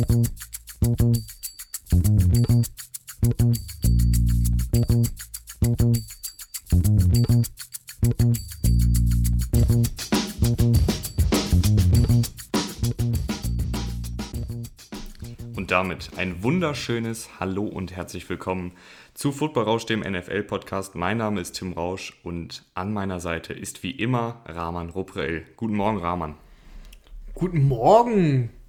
Und damit ein wunderschönes Hallo und herzlich willkommen zu Football Rausch, dem NFL-Podcast. Mein Name ist Tim Rausch und an meiner Seite ist wie immer Rahman Ruprell. Guten Morgen, Rahman. Guten Morgen.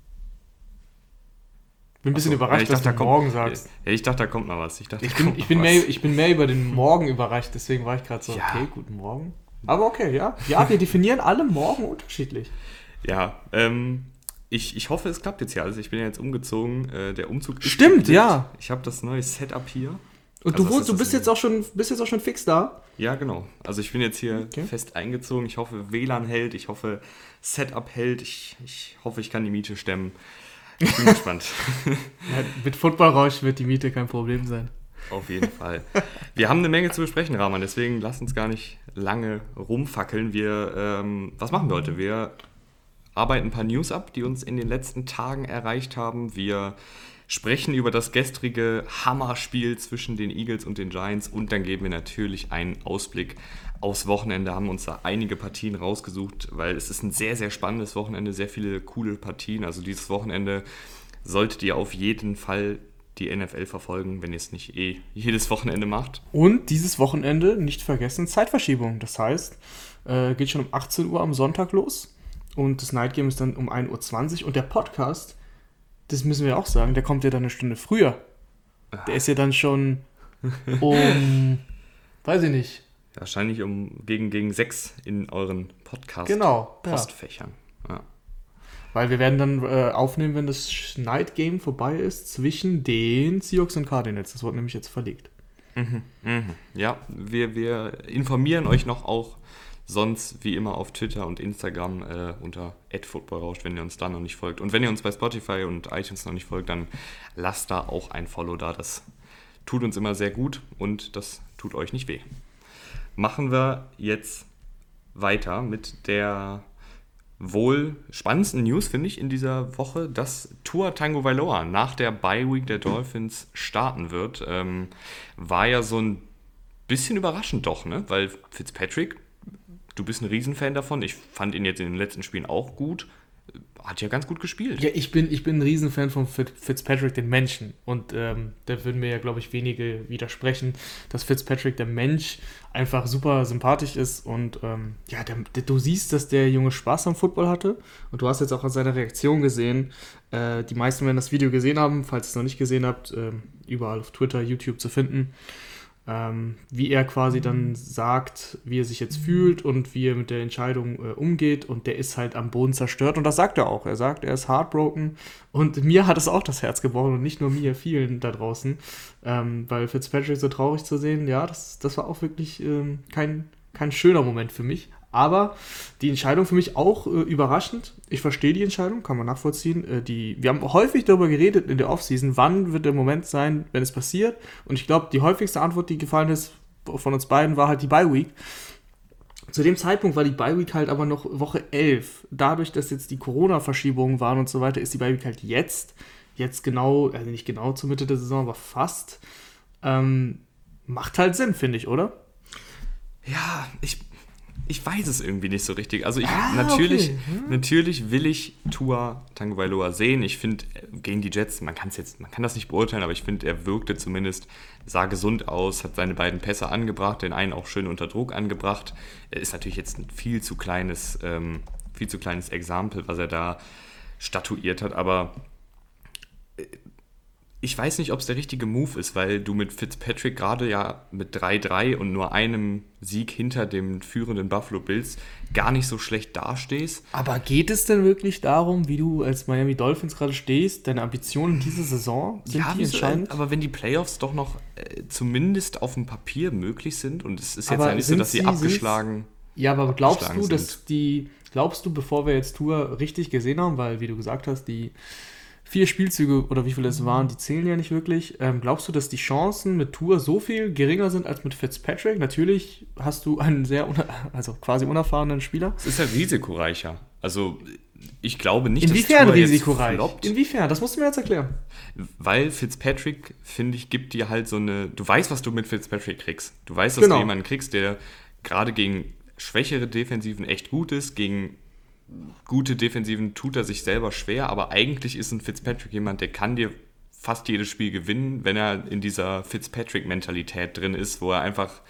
Bin ein bisschen Achso, überrascht, ja, ich dass dachte, du da morgen kommt- sagst. Ja, ich dachte, da kommt noch was. Ich, dachte, Ich bin, ich, bin mehr, ich bin mehr über den Morgen überrascht, deswegen war ich gerade so, Ja. okay, guten Morgen. Aber okay, ja. Ja, wir definieren alle Morgen unterschiedlich. Ja, ähm, ich, ich hoffe, es klappt jetzt hier alles. Ich bin ja jetzt umgezogen. Äh, der Umzug ist Stimmt, geklärt. ja. Ich habe das neue Setup hier. Und Also du, wohnst, du bist jetzt auch schon, bist jetzt auch schon fix da. Ja, genau. Also ich bin jetzt hier Okay. fest eingezogen. Ich hoffe, WLAN hält. Ich hoffe, Setup hält. Ich, ich hoffe, ich kann die Miete stemmen. Ich bin gespannt. Ja, mit Footballrausch wird die Miete kein Problem sein. Auf jeden Fall. Wir haben eine Menge zu besprechen, Rahman, deswegen lass uns gar nicht lange rumfackeln. Wir, ähm, was machen wir heute? Wir arbeiten ein paar News ab, die uns in den letzten Tagen erreicht haben. Wir sprechen über das gestrige Hammerspiel zwischen den Eagles und den Giants und dann geben wir natürlich einen Ausblick aufs Wochenende, haben uns da einige Partien rausgesucht, weil es ist ein sehr, sehr spannendes Wochenende, sehr viele coole Partien. Also dieses Wochenende solltet ihr auf jeden Fall die NFL verfolgen, wenn ihr es nicht eh jedes Wochenende macht. Und dieses Wochenende, nicht vergessen, Zeitverschiebung. Das heißt, äh, geht schon um 18 Uhr am Sonntag los. Und das Night Game ist dann um 1.20 Uhr. Und der Podcast, das müssen wir auch sagen, der kommt ja dann eine Stunde früher. Der ist ja dann schon um, weiß ich nicht. Wahrscheinlich um gegen, gegen sechs in euren Podcast Genau, ja. Postfächern. Ja. Weil wir werden dann äh, aufnehmen, wenn das Night Game vorbei ist, zwischen den Seahawks und Cardinals. Das wurde nämlich jetzt verlegt. Mhm. Ja, wir, wir informieren euch noch auch sonst wie immer auf Twitter und Instagram äh, unter @footballrausch, wenn ihr uns da noch nicht folgt. Und wenn ihr uns bei Spotify und iTunes noch nicht folgt, dann lasst da auch ein Follow da. Das tut uns immer sehr gut und das tut euch nicht weh. Machen wir jetzt weiter mit der wohl spannendsten News, finde ich, in dieser Woche, dass Tua Tango Vailoa nach der Bye Week der Dolphins starten wird. Ähm, war ja so ein bisschen überraschend doch, ne? Weil Fitzpatrick, du bist ein Riesenfan davon. Ich fand ihn jetzt in den letzten Spielen auch gut. Hat ja ganz gut gespielt. Ja, ich bin, ich bin ein Riesenfan von Fit- Fitzpatrick, den Menschen. Und ähm, da würden mir ja, glaube ich, wenige widersprechen, dass Fitzpatrick, der Mensch, einfach super sympathisch ist. Und ähm, ja, der, der, du siehst, dass der Junge Spaß am Football hatte. Und du hast jetzt auch an seiner Reaktion gesehen. Äh, die meisten werden das Video gesehen haben, falls ihr es noch nicht gesehen habt, ähm, überall auf Twitter, YouTube zu finden. Ähm, wie er quasi dann sagt, wie er sich jetzt fühlt und wie er mit der Entscheidung äh, umgeht. Und der ist halt am Boden zerstört. Und das sagt er auch. Er sagt, er ist heartbroken. Und mir hat es auch das Herz gebrochen und nicht nur mir, vielen da draußen. Ähm, weil Fitzpatrick so traurig zu sehen, ja, das, das war auch wirklich ähm, kein, kein schöner Moment für mich. Aber die Entscheidung für mich auch äh, überraschend. Ich verstehe die Entscheidung, kann man nachvollziehen. Äh, die, wir haben häufig darüber geredet in der Offseason, wann wird der Moment sein, wenn es passiert. Und ich glaube, die häufigste Antwort, die gefallen ist von uns beiden, war halt die Bye Week. Zu dem Zeitpunkt war die Bye Week halt aber noch Woche 11. Dadurch, dass jetzt die Corona-Verschiebungen waren und so weiter, ist die Bye Week halt jetzt. Jetzt genau, also nicht genau zur Mitte der Saison, aber fast. Ähm, macht halt Sinn, finde ich, oder? Ja, ich, ich weiß es irgendwie nicht so richtig. Also ich, Ah, natürlich, okay. Hm. natürlich will ich Tua Tagovailoa sehen. Ich finde gegen die Jets, man kann es jetzt, man kann das nicht beurteilen, aber ich finde, er wirkte zumindest, sah gesund aus, hat seine beiden Pässe angebracht, den einen auch schön unter Druck angebracht. Er ist natürlich jetzt ein viel zu kleines, ähm, viel zu kleines Exempel, was er da statuiert hat, aber ich weiß nicht, ob es der richtige Move ist, weil du mit Fitzpatrick gerade ja mit 3-3 und nur einem Sieg hinter dem führenden Buffalo Bills gar nicht so schlecht dastehst. Aber geht es denn wirklich darum, wie du als Miami Dolphins gerade stehst, deine Ambitionen diese Saison sind die wieso, entscheidend? aber wenn die Playoffs doch noch äh, zumindest auf dem Papier möglich sind und es ist jetzt Aber ja nicht so, dass sie sie- abgeschlagen. Ja, aber glaubst du, dass sind. die, glaubst du, bevor wir jetzt Tour richtig gesehen haben, weil, wie du gesagt hast, die vier Spielzüge oder wie viele es waren, die zählen ja nicht wirklich. Ähm, glaubst du, dass die Chancen mit Tour so viel geringer sind als mit Fitzpatrick? Natürlich hast du einen sehr, also quasi unerfahrenen Spieler. Es ist ja risikoreicher. Also ich glaube nicht, Inwiefern risikoreich? Inwiefern? Das musst du mir jetzt erklären. Weil Fitzpatrick, finde ich, gibt dir halt so eine. Du weißt, was du mit Fitzpatrick kriegst. Du weißt, dass Genau. du jemanden kriegst, der gerade gegen schwächere Defensiven echt gut ist, gegen gute Defensiven tut er sich selber schwer, aber eigentlich ist ein Fitzpatrick jemand, der kann dir fast jedes Spiel gewinnen, wenn er in dieser Fitzpatrick-Mentalität drin ist, wo er einfach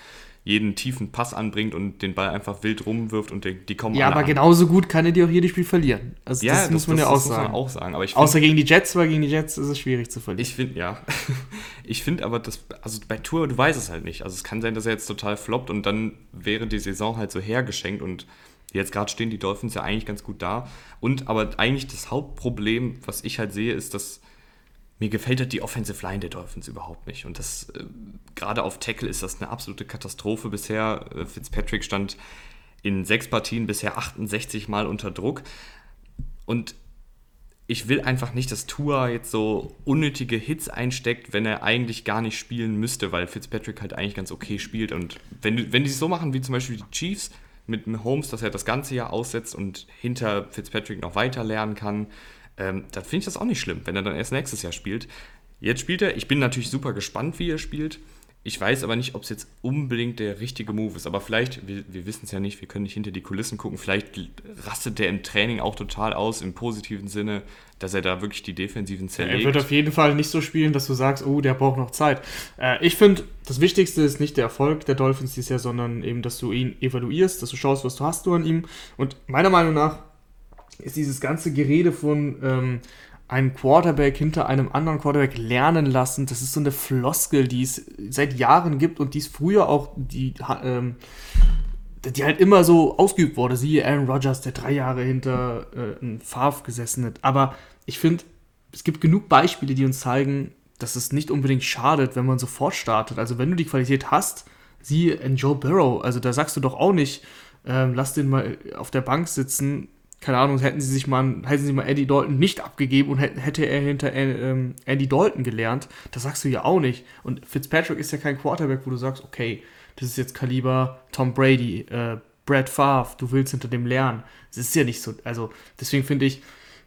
jeden tiefen Pass anbringt und den Ball einfach wild rumwirft und die, die kommen Ja, aber an. genauso gut kann er dir auch jedes Spiel verlieren. Also Ja, das, muss man ja auch das sagen. Man auch sagen. Aber ich find- Außer gegen die Jets, weil gegen die Jets ist es schwierig zu verlieren. Ich finde, ja. Ich finde aber, das, also bei Tour, du weißt es halt nicht. Also es kann sein, dass er jetzt total floppt und dann wäre die Saison halt so hergeschenkt und jetzt gerade stehen die Dolphins ja eigentlich ganz gut da. Und aber eigentlich das Hauptproblem, was ich halt sehe, ist, dass mir gefällt halt die Offensive Line der Dolphins überhaupt nicht. Und das, äh, gerade auf Tackle ist das eine absolute Katastrophe bisher. Äh, Fitzpatrick stand in sechs Partien bisher 68 Mal unter Druck. Und ich will einfach nicht, dass Tua jetzt so unnötige Hits einsteckt, wenn er eigentlich gar nicht spielen müsste, weil Fitzpatrick halt eigentlich ganz okay spielt. Und wenn, wenn die es so machen wie zum Beispiel die Chiefs mit dem Holmes, dass er das ganze Jahr aussetzt und hinter Fitzpatrick noch weiter lernen kann, ähm, dann finde ich das auch nicht schlimm, wenn er dann erst nächstes Jahr spielt. Jetzt spielt er, ich bin natürlich super gespannt, wie er spielt. Ich weiß aber nicht, ob es jetzt unbedingt der richtige Move ist. Aber vielleicht, wir, wir wissen es ja nicht, wir können nicht hinter die Kulissen gucken. Vielleicht rastet der im Training auch total aus, im positiven Sinne, dass er da wirklich die Defensiven Er zerlegt. wird auf jeden Fall nicht so spielen, dass du sagst, oh, der braucht noch Zeit. Äh, ich finde, das Wichtigste ist nicht der Erfolg der Dolphins dieses Jahr, sondern eben, dass du ihn evaluierst, dass du schaust, was du hast du an ihm. Und meiner Meinung nach ist dieses ganze Gerede von ähm, einem Quarterback hinter einem anderen Quarterback lernen lassen, das ist so eine Floskel, die es seit Jahren gibt und die es früher auch, die, ähm, die halt immer so ausgeübt wurde. Siehe Aaron Rodgers, der drei Jahre hinter äh, einem Favre gesessen hat. Aber ich finde, es gibt genug Beispiele, die uns zeigen, dass es nicht unbedingt schadet, wenn man sofort startet. Also wenn du die Qualität hast, siehe in Joe Burrow, also da sagst du doch auch nicht, ähm, lass den mal auf der Bank sitzen. Keine Ahnung, hätten sie sich mal, hätten sie mal Andy Dalton nicht abgegeben und hätte, er hinter ähm, Andy Dalton gelernt, das sagst du ja auch nicht. Und Fitzpatrick ist ja kein Quarterback, wo du sagst, okay, das ist jetzt Kaliber Tom Brady, äh, Brad Favre, du willst hinter dem lernen. Das ist ja nicht so. Also deswegen finde ich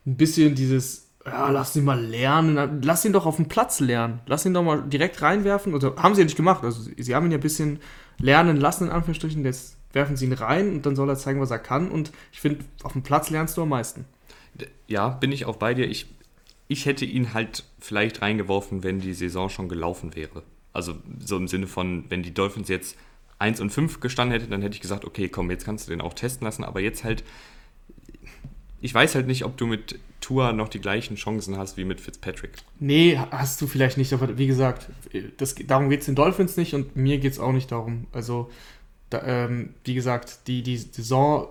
ein bisschen dieses, ja, lass ihn mal lernen, lass ihn doch auf dem Platz lernen. Lass ihn doch mal direkt reinwerfen. Also haben sie ja nicht gemacht. Also sie haben ihn ja ein bisschen lernen lassen, in Anführungsstrichen. Jetzt werfen sie ihn rein und dann soll er zeigen, was er kann. Und ich finde, auf dem Platz lernst du am meisten. Ja, bin ich auch bei dir. Ich, ich hätte ihn halt vielleicht reingeworfen, wenn die Saison schon gelaufen wäre. Also so im Sinne von, wenn die Dolphins jetzt 1 und 5 gestanden hätten, dann hätte ich gesagt, okay, komm, jetzt kannst du den auch testen lassen. Aber jetzt halt, ich weiß halt nicht, ob du mit Tua noch die gleichen Chancen hast wie mit Fitzpatrick. Nee, hast du vielleicht nicht, aber wie gesagt, das, darum geht es den Dolphins nicht und mir geht es auch nicht darum. Also, da, ähm, wie gesagt, die, die Saison,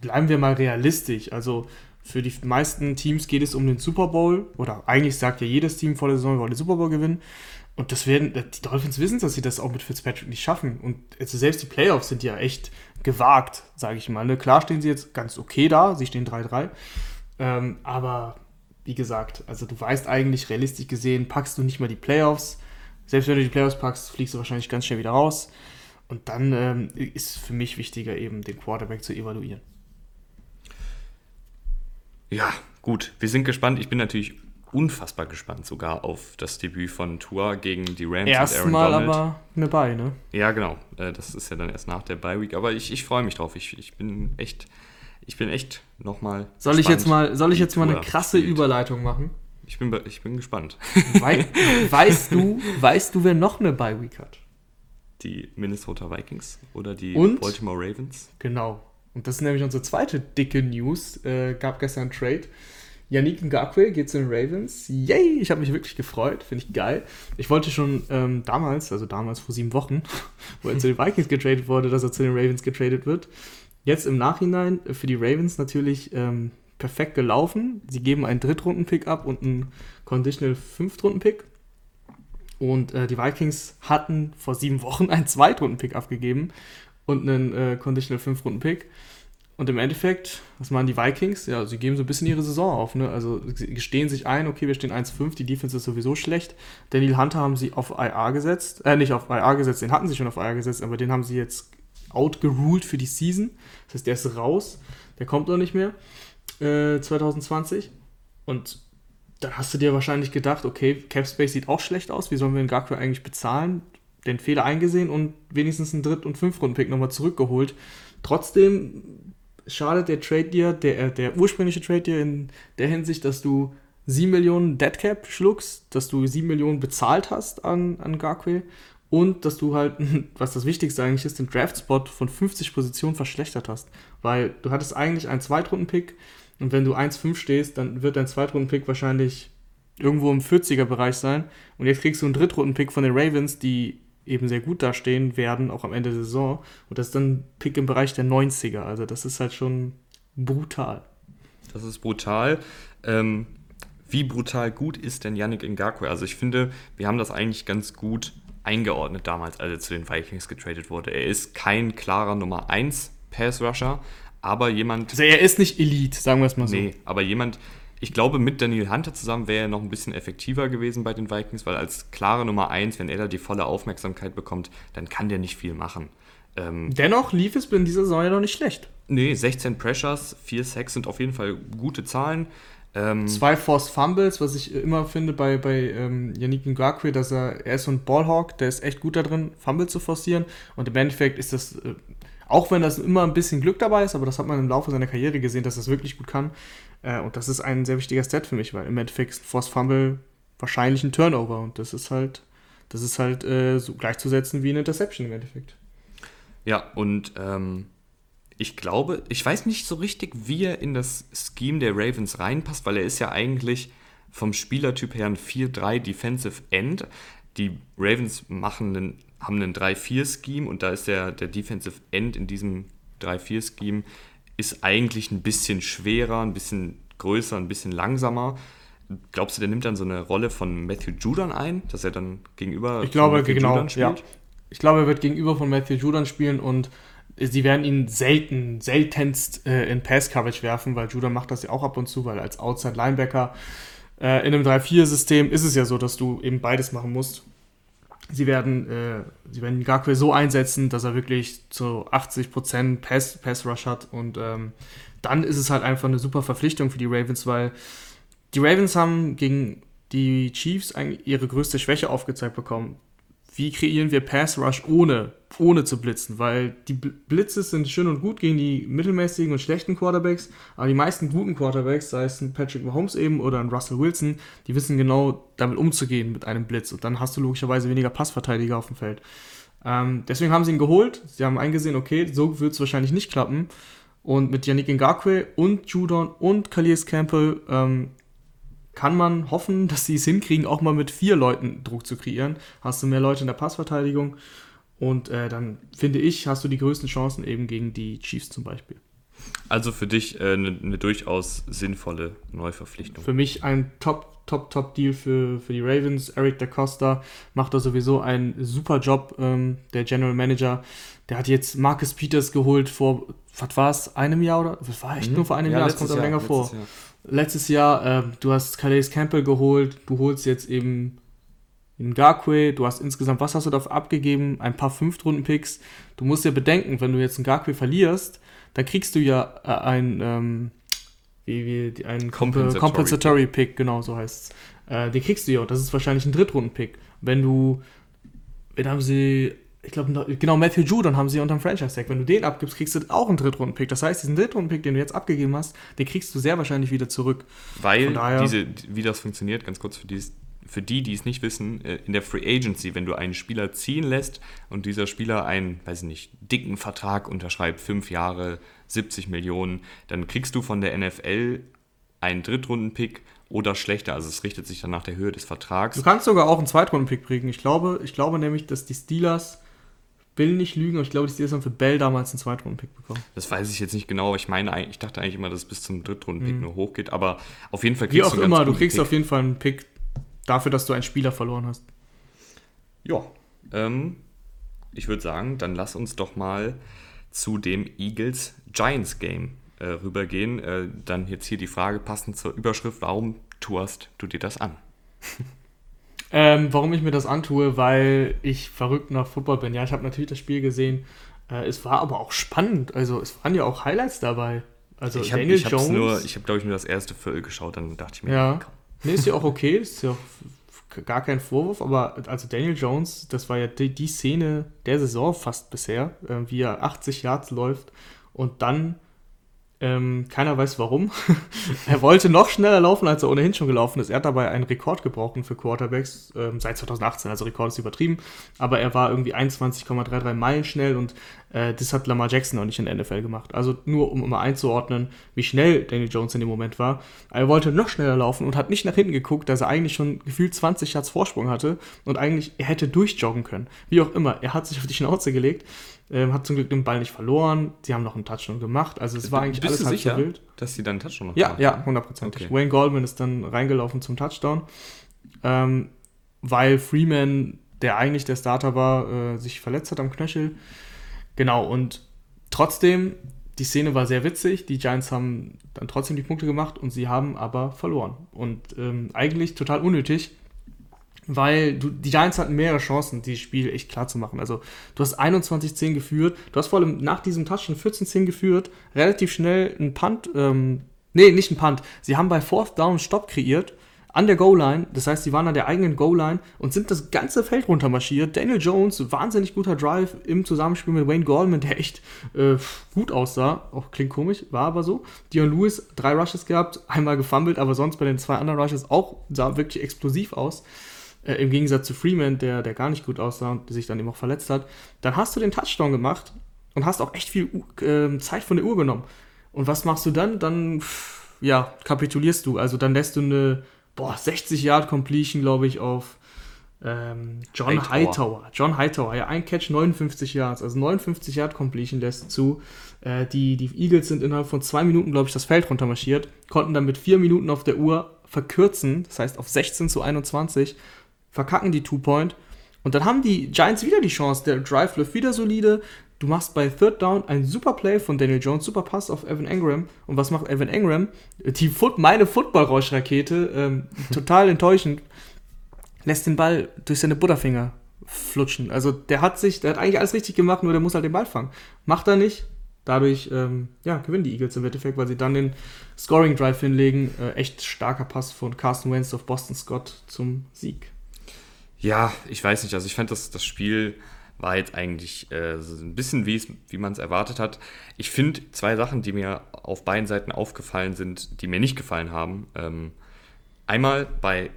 bleiben wir mal realistisch. Also, für die meisten Teams geht es um den Super Bowl, oder eigentlich sagt ja jedes Team vor der Saison, wir wollen den Super Bowl gewinnen. Und das werden, die Dolphins wissen, dass sie das auch mit Fitzpatrick nicht schaffen. Und also selbst die Playoffs sind ja echt gewagt, sage ich mal. Ne? Klar stehen sie jetzt ganz okay da, sie stehen 3-3. Ähm, aber wie gesagt, also du weißt eigentlich, realistisch gesehen, packst du nicht mal die Playoffs. Selbst wenn du die Playoffs packst, fliegst du wahrscheinlich ganz schnell wieder raus. Und dann ähm, ist für mich wichtiger, eben den Quarterback zu evaluieren. Ja, gut, wir sind gespannt. Ich bin natürlich unfassbar gespannt sogar auf das Debüt von Tua gegen die Rams Erstmal und Aaron Donald. aber eine Bye, ne? Ja, genau. Äh, Das ist ja dann erst nach der Bye Week. Aber ich, ich freue mich drauf. Ich, ich bin echt, ich bin echt nochmal. Soll ich jetzt mal, soll ich jetzt mal eine krasse spielt. Überleitung machen? Ich bin, ich bin gespannt. Wei weißt du, weißt du, wer noch eine Bye Week hat? Die Minnesota Vikings oder die Und? Baltimore Ravens. Genau. Und das ist nämlich unsere zweite dicke News. Äh, gab gestern einen Trade. Yannick Ngakwe geht zu den Ravens. Yay! Ich habe mich wirklich gefreut. Finde ich geil. Ich wollte schon ähm, damals, also damals vor sieben Wochen, wo er zu den Vikings getradet wurde, dass er zu den Ravens getradet wird. Jetzt im Nachhinein äh, für die Ravens natürlich ähm, perfekt gelaufen. Sie geben einen Drittrunden-Pick ab und einen Conditional Fünftrunden-Pick. Und äh, die Vikings hatten vor sieben Wochen einen Zweitrunden-Pick abgegeben und einen äh, Conditional Fünf-Runden-Pick. Und im Endeffekt, was machen die Vikings? Ja, sie geben so ein bisschen ihre Saison auf. Ne? Also sie gestehen sich ein, okay, wir stehen 1-5, die Defense ist sowieso schlecht. Daniel Hunter haben sie auf IA gesetzt. Äh, nicht auf IA gesetzt, den hatten sie schon auf IA gesetzt, aber den haben sie jetzt outgeruled für die Season. Das heißt, der ist raus, der kommt noch nicht mehr. äh, 2020. Und dann hast du dir wahrscheinlich gedacht, okay, Capspace sieht auch schlecht aus, wie sollen wir den Ngakwe eigentlich bezahlen? Den Fehler eingesehen und wenigstens einen Dritt- und Fünf-Runden-Pick nochmal zurückgeholt. Trotzdem schadet der Trade dir, der, äh, der ursprüngliche Trade dir in der Hinsicht, dass du 7 Millionen Deadcap schluckst, dass du 7 Millionen bezahlt hast an, an Garquay und dass du halt, was das Wichtigste eigentlich ist, den Draft-Spot von 50 Positionen verschlechtert hast. Weil du hattest eigentlich einen Zweitrunden-Pick und wenn du 1,5 stehst, dann wird dein Zweitrunden-Pick wahrscheinlich irgendwo im 40er-Bereich sein. Und jetzt kriegst du einen Drittrunden-Pick von den Ravens, die eben sehr gut dastehen werden, auch am Ende der Saison. Und das ist dann ein Pick im Bereich der 90er. Also das ist halt schon brutal. Das ist brutal. Ähm, wie brutal gut ist denn Yannick Ngakwe? Also ich finde, wir haben das eigentlich ganz gut eingeordnet damals, als er zu den Vikings getradet wurde. Er ist kein klarer Nummer 1 Pass-Rusher, aber jemand... Also er ist nicht Elite, sagen wir es mal so. Nee, aber jemand, ich glaube, mit Daniel Hunter zusammen wäre er noch ein bisschen effektiver gewesen bei den Vikings, weil als klare Nummer 1, wenn er da die volle Aufmerksamkeit bekommt, dann kann der nicht viel machen. Ähm, Dennoch lief es in dieser Saison ja noch nicht schlecht. Nee, 16 Pressures, 4 Sacks sind auf jeden Fall gute Zahlen. Ähm, Zwei Forced Fumbles, was ich immer finde bei, bei ähm, Yannick Ngakwe, dass er, er ist so ein Ballhawk, der ist echt gut da drin, Fumble zu forcieren. Und im Endeffekt ist das, äh, auch wenn das immer ein bisschen Glück dabei ist, aber das hat man im Laufe seiner Karriere gesehen, dass er das wirklich gut kann. Äh, und das ist ein sehr wichtiger Stat für mich, weil im Endeffekt ist Forced Fumble wahrscheinlich ein Turnover und das ist halt, das ist halt äh, so gleichzusetzen wie eine Interception im Endeffekt. Ja, und ähm, ich glaube, ich weiß nicht so richtig, wie er in das Scheme der Ravens reinpasst, weil er ist ja eigentlich vom Spielertyp her ein 4-3 Defensive End. Die Ravens machen einen, haben einen 3-4-Scheme und da ist der, der Defensive End in diesem 3-4-Scheme ist eigentlich ein bisschen schwerer, ein bisschen größer, ein bisschen langsamer. Glaubst du, der nimmt dann so eine Rolle von Matthew Judon ein, dass er dann gegenüber ich glaube, genau, Ja. Ich glaube, er wird gegenüber von Matthew Judon spielen und sie werden ihn selten, seltenst äh, in Pass-Coverage werfen, weil Judah macht das ja auch ab und zu, weil als Outside-Linebacker äh, in einem 3-4-System ist es ja so, dass du eben beides machen musst. Sie werden, äh, sie werden Gakwe so einsetzen, dass er wirklich zu 80% Pass, Pass Rush hat und ähm, dann ist es halt einfach eine super Verpflichtung für die Ravens, weil die Ravens haben gegen die Chiefs eigentlich ihre größte Schwäche aufgezeigt bekommen. Wie kreieren wir Pass Rush ohne, ohne zu blitzen, weil die Blitze sind schön und gut gegen die mittelmäßigen und schlechten Quarterbacks, aber die meisten guten Quarterbacks, sei es ein Patrick Mahomes eben oder ein Russell Wilson, die wissen genau damit umzugehen mit einem Blitz und dann hast du logischerweise weniger Passverteidiger auf dem Feld. Ähm, deswegen haben sie ihn geholt, sie haben eingesehen, okay, so wird es wahrscheinlich nicht klappen und mit Yannick Ngakwe und Judon und Calais Campbell ähm, kann man hoffen, dass sie es hinkriegen, auch mal mit vier Leuten Druck zu kreieren. Hast du mehr Leute in der Passverteidigung und äh, dann finde ich, hast du die größten Chancen eben gegen die Chiefs zum Beispiel. Also für dich eine äh, ne durchaus sinnvolle Neuverpflichtung. Für mich ein Top, Top, Top Deal für, für die Ravens. Eric da Costa macht da sowieso einen super Job, ähm, der General Manager. Der hat jetzt Marcus Peters geholt vor, was war es, einem Jahr oder? Das war echt mhm. nur vor einem ja, Jahr, das kommt aber länger vor. Jahr letztes Jahr, äh, du hast Calais Campbell geholt, du holst jetzt eben Garquay, du hast insgesamt, was hast du dafür abgegeben? Ein paar Fünftrunden-Picks. Du musst ja bedenken, wenn du jetzt einen Garquay verlierst, dann kriegst du ja äh, ein, ähm, wie, wie, ein Compensatory, Compensatory Pick. Pick, genau so heißt es. Äh, den kriegst du ja, das ist wahrscheinlich ein Drittrunden-Pick. Wenn du, wen haben sie ich glaube, genau, Matthew Judon haben sie unter dem Franchise-Tag. Wenn du den abgibst, kriegst du auch einen Drittrunden-Pick. Das heißt, diesen Drittrunden-Pick, den du jetzt abgegeben hast, den kriegst du sehr wahrscheinlich wieder zurück. Weil diese, wie das funktioniert, ganz kurz für die, für die, die es nicht wissen, äh, in der Free Agency, wenn du einen Spieler ziehen lässt und dieser Spieler einen, weiß ich nicht, dicken Vertrag unterschreibt, fünf Jahre, 70 Millionen, dann kriegst du von der NFL einen Drittrunden-Pick oder schlechter. Also es richtet sich dann nach der Höhe des Vertrags. Du kannst sogar auch einen Zweitrunden-Pick kriegen. Ich glaube, ich glaube nämlich, dass die Steelers will nicht lügen, aber ich glaube, die Steelers haben für Bell damals einen Zweitrunden-Pick bekommen. Das weiß ich jetzt nicht genau. Ich meine, ich dachte eigentlich immer, dass es bis zum Drittrunden-Pick mhm. nur hochgeht, aber auf jeden Fall kriegst Wie auch du immer, du kriegst Pick. auf jeden Fall einen Pick dafür, dass du einen Spieler verloren hast. Ja, ähm, ich würde sagen, dann lass uns doch mal zu dem Eagles-Giants-Game äh, rübergehen. Äh, dann jetzt hier die Frage passend zur Überschrift, warum tust du dir das an? Ähm, warum ich mir das antue, weil ich verrückt nach Football bin. Ja, ich habe natürlich das Spiel gesehen. Äh, es war aber auch spannend. Also es waren ja auch Highlights dabei. Also ich habe, Daniel ich Jones. nur, ich habe glaube ich nur das erste Viertel geschaut, dann dachte ich mir, Ja. komm. Nee, ist ja auch okay, ist ja auch gar kein Vorwurf, aber also Daniel Jones, das war ja die, die Szene der Saison fast bisher, äh, wie er 80 Yards läuft und dann ähm, keiner weiß warum. er wollte noch schneller laufen, als er ohnehin schon gelaufen ist. Er hat dabei einen Rekord gebrochen für Quarterbacks ähm, seit 2018, also Rekord ist übertrieben, aber er war irgendwie 21,33 Meilen schnell und äh, das hat Lamar Jackson noch nicht in der NFL gemacht. Also nur um mal einzuordnen, wie schnell Daniel Jones in dem Moment war. Er wollte noch schneller laufen und hat nicht nach hinten geguckt, dass er eigentlich schon gefühlt 20 Yards Vorsprung hatte und eigentlich er hätte durchjoggen können. Wie auch immer, er hat sich auf die Schnauze gelegt, ähm, hat zum Glück den Ball nicht verloren. Sie haben noch einen Touchdown gemacht. Also es war eigentlich Bist alles du halb sicher, so wild. dass sie dann einen Touchdown noch Ja, gemacht ja, hundertprozentig. Okay. Wayne Goldman ist dann reingelaufen zum Touchdown, ähm, weil Freeman, der eigentlich der Starter war, äh, sich verletzt hat am Knöchel. Genau, und trotzdem, die Szene war sehr witzig. Die Giants haben dann trotzdem die Punkte gemacht und sie haben aber verloren. Und ähm, eigentlich total unnötig, weil du, die Giants hatten mehrere Chancen, dieses Spiel echt klar zu machen. Also du hast 21-10 geführt, du hast vor allem nach diesem Touchdown 14-10 geführt, relativ schnell einen Punt, ähm, nee, nicht einen Punt, sie haben bei Fourth Down Stopp kreiert, an der Goal-Line, das heißt, sie waren an der eigenen Goal-Line und sind das ganze Feld runtermarschiert. Daniel Jones, wahnsinnig guter Drive im Zusammenspiel mit Wayne Goldman, der echt äh, gut aussah, auch klingt komisch, war aber so. Dion Lewis, drei Rushes gehabt, einmal gefummelt, aber sonst bei den zwei anderen Rushes auch, sah wirklich explosiv aus. Äh, Im Gegensatz zu Freeman, der, der gar nicht gut aussah und sich dann eben auch verletzt hat. Dann hast du den Touchdown gemacht und hast auch echt viel U- ähm, Zeit von der Uhr genommen. Und was machst du dann? Dann, pff, ja, kapitulierst du. Also dann lässt du eine, boah, 60 Yard Completion, glaube ich, auf ähm, John Hightower. Hightower. John Hightower, ja, ein Catch, 59 Yards. Also 59 Yard Completion lässt zu. Äh, die, die Eagles sind innerhalb von zwei Minuten, glaube ich, das Feld runtermarschiert, konnten dann mit vier Minuten auf der Uhr verkürzen, das heißt auf 16 zu 21, verkacken die Two-Point. Und dann haben die Giants wieder die Chance. Der Drive läuft wieder solide. Du machst bei Third Down ein super Play von Daniel Jones, super Pass auf Evan Engram. Und was macht Evan Engram? Die Foot, meine Football-Rauschrakete, ähm, total enttäuschend, lässt den Ball durch seine Butterfinger flutschen. Also der hat sich, der hat eigentlich alles richtig gemacht, nur der muss halt den Ball fangen. Macht er nicht. Dadurch ähm, ja, gewinnen die Eagles im Endeffekt, weil sie dann den Scoring Drive hinlegen. Äh, echt starker Pass von Carson Wentz auf Boston Scott zum Sieg. Ja, ich weiß nicht. Also ich fand das, das Spiel war jetzt eigentlich äh, so ein bisschen, wie, wie man es erwartet hat. Ich finde zwei Sachen, die mir auf beiden Seiten aufgefallen sind, die mir nicht gefallen haben. Ähm, einmal bei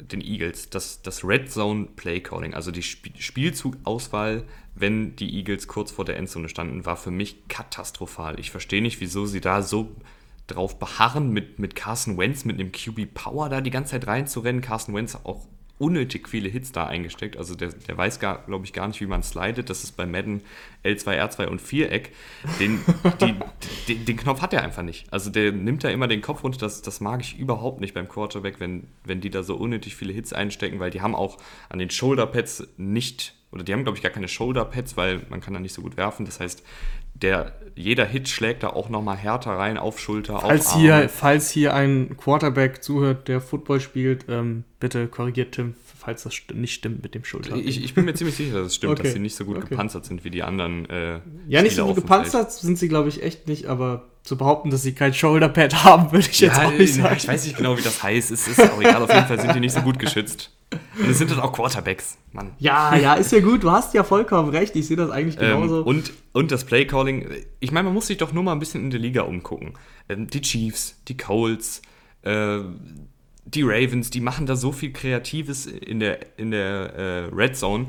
den Eagles, das, das Red Zone Play Calling, also die Sp Spielzugauswahl, wenn die Eagles kurz vor der Endzone standen, war für mich katastrophal. Ich verstehe nicht, wieso sie da so drauf beharren, mit, mit Carson Wentz, mit einem QB Power da die ganze Zeit reinzurennen. Carson Wentz auch unnötig viele Hits da eingesteckt. Also der, der weiß, glaube ich, gar nicht, wie man slidet. Das ist bei Madden L2, R2 und Viereck. Den, die, den, den Knopf hat er einfach nicht. Also der nimmt da immer den Kopf runter. Das, das mag ich überhaupt nicht beim Quarterback, wenn, wenn die da so unnötig viele Hits einstecken, weil die haben auch an den Shoulderpads nicht, oder die haben, glaube ich, gar keine Shoulderpads, weil man kann da nicht so gut werfen. Das heißt, der, jeder Hit schlägt da auch nochmal härter rein auf Schulter, Falls auf hier, Arme. falls hier ein Quarterback zuhört, der Football spielt, ähm, bitte korrigiert Tim, falls das nicht stimmt mit dem Schulter. Ich, ich bin mir ziemlich sicher, dass es stimmt, Okay. dass sie nicht so gut Okay. gepanzert sind wie die anderen. Äh, ja, nicht Spieler so gut gepanzert sind sie, glaube ich, echt nicht, aber zu behaupten, dass sie kein Shoulderpad haben, würde ich jetzt ja, auch nicht sagen. ich weiß nicht genau, wie das heißt. Es ist auch egal. Auf jeden Fall sind die nicht so gut geschützt. Und es sind dann auch Quarterbacks, Mann. Ja, ja, ist ja gut, du hast ja vollkommen recht, ich sehe das eigentlich genauso. Ähm, und, und das Playcalling, ich meine, man muss sich doch nur mal ein bisschen in der Liga umgucken. Ähm, die Chiefs, die Colts, äh, die Ravens, die machen da so viel Kreatives in der, in der äh, Red Zone.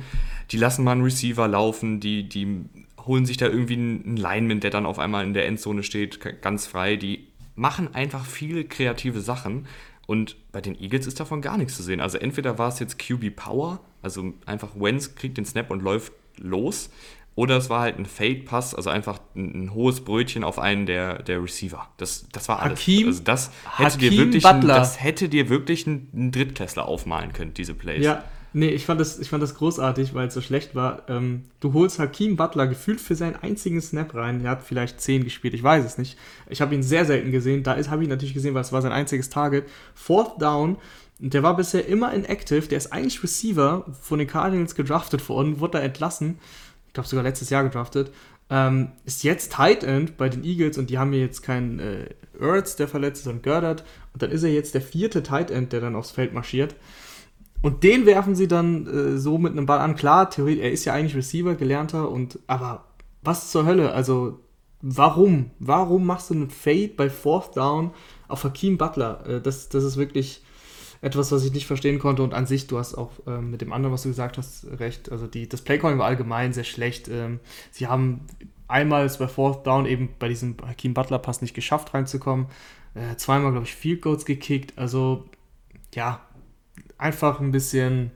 Die lassen mal einen Receiver laufen, die, die holen sich da irgendwie einen einen Lineman, der dann auf einmal in der Endzone steht, ganz frei. Die machen einfach viele kreative Sachen. Und bei den Eagles ist davon gar nichts zu sehen. Also entweder war es jetzt QB Power, also einfach Wentz kriegt den Snap und läuft los, oder es war halt ein Fade-Pass, also einfach ein, ein hohes Brötchen auf einen der, der Receiver. Das, das war alles. Hakeem- also das hätte dir Hakeem wirklich, ein, das hätte dir wirklich ein, ein Drittklässler aufmalen können, diese Plays. Ja, nee, ich fand das, ich fand das großartig, weil es so schlecht war. Ähm, du holst Hakeem Butler gefühlt für seinen einzigen Snap rein. Er hat vielleicht 10 gespielt, ich weiß es nicht. Ich habe ihn sehr selten gesehen. Da habe ich ihn natürlich gesehen, weil es war sein einziges Target. Fourth Down, der war bisher immer inactive. Der ist eigentlich Receiver von den Cardinals gedraftet worden, wurde da entlassen. Ich glaube sogar letztes Jahr gedraftet. Ähm, ist jetzt Tight End bei den Eagles und die haben hier jetzt keinen äh, Ertz, der verletzt ist, sondern Gördert. Und dann ist er jetzt der vierte Tight End, der dann aufs Feld marschiert. Und den werfen sie dann äh, so mit einem Ball an. Klar, theoretisch, er ist ja eigentlich Receiver, gelernter, und aber was zur Hölle? Also, warum? Warum machst du einen Fade bei Fourth Down auf Hakeem Butler? Äh, das, das ist wirklich etwas, was ich nicht verstehen konnte. Und an sich, du hast auch äh, mit dem anderen, was du gesagt hast, recht. Also die, das Playcalling war allgemein sehr schlecht. Ähm, sie haben einmal bei Fourth Down eben bei diesem Hakeem Butler Pass nicht geschafft reinzukommen. Äh, zweimal, glaube ich, Field Goals gekickt. Also ja, einfach ein bisschen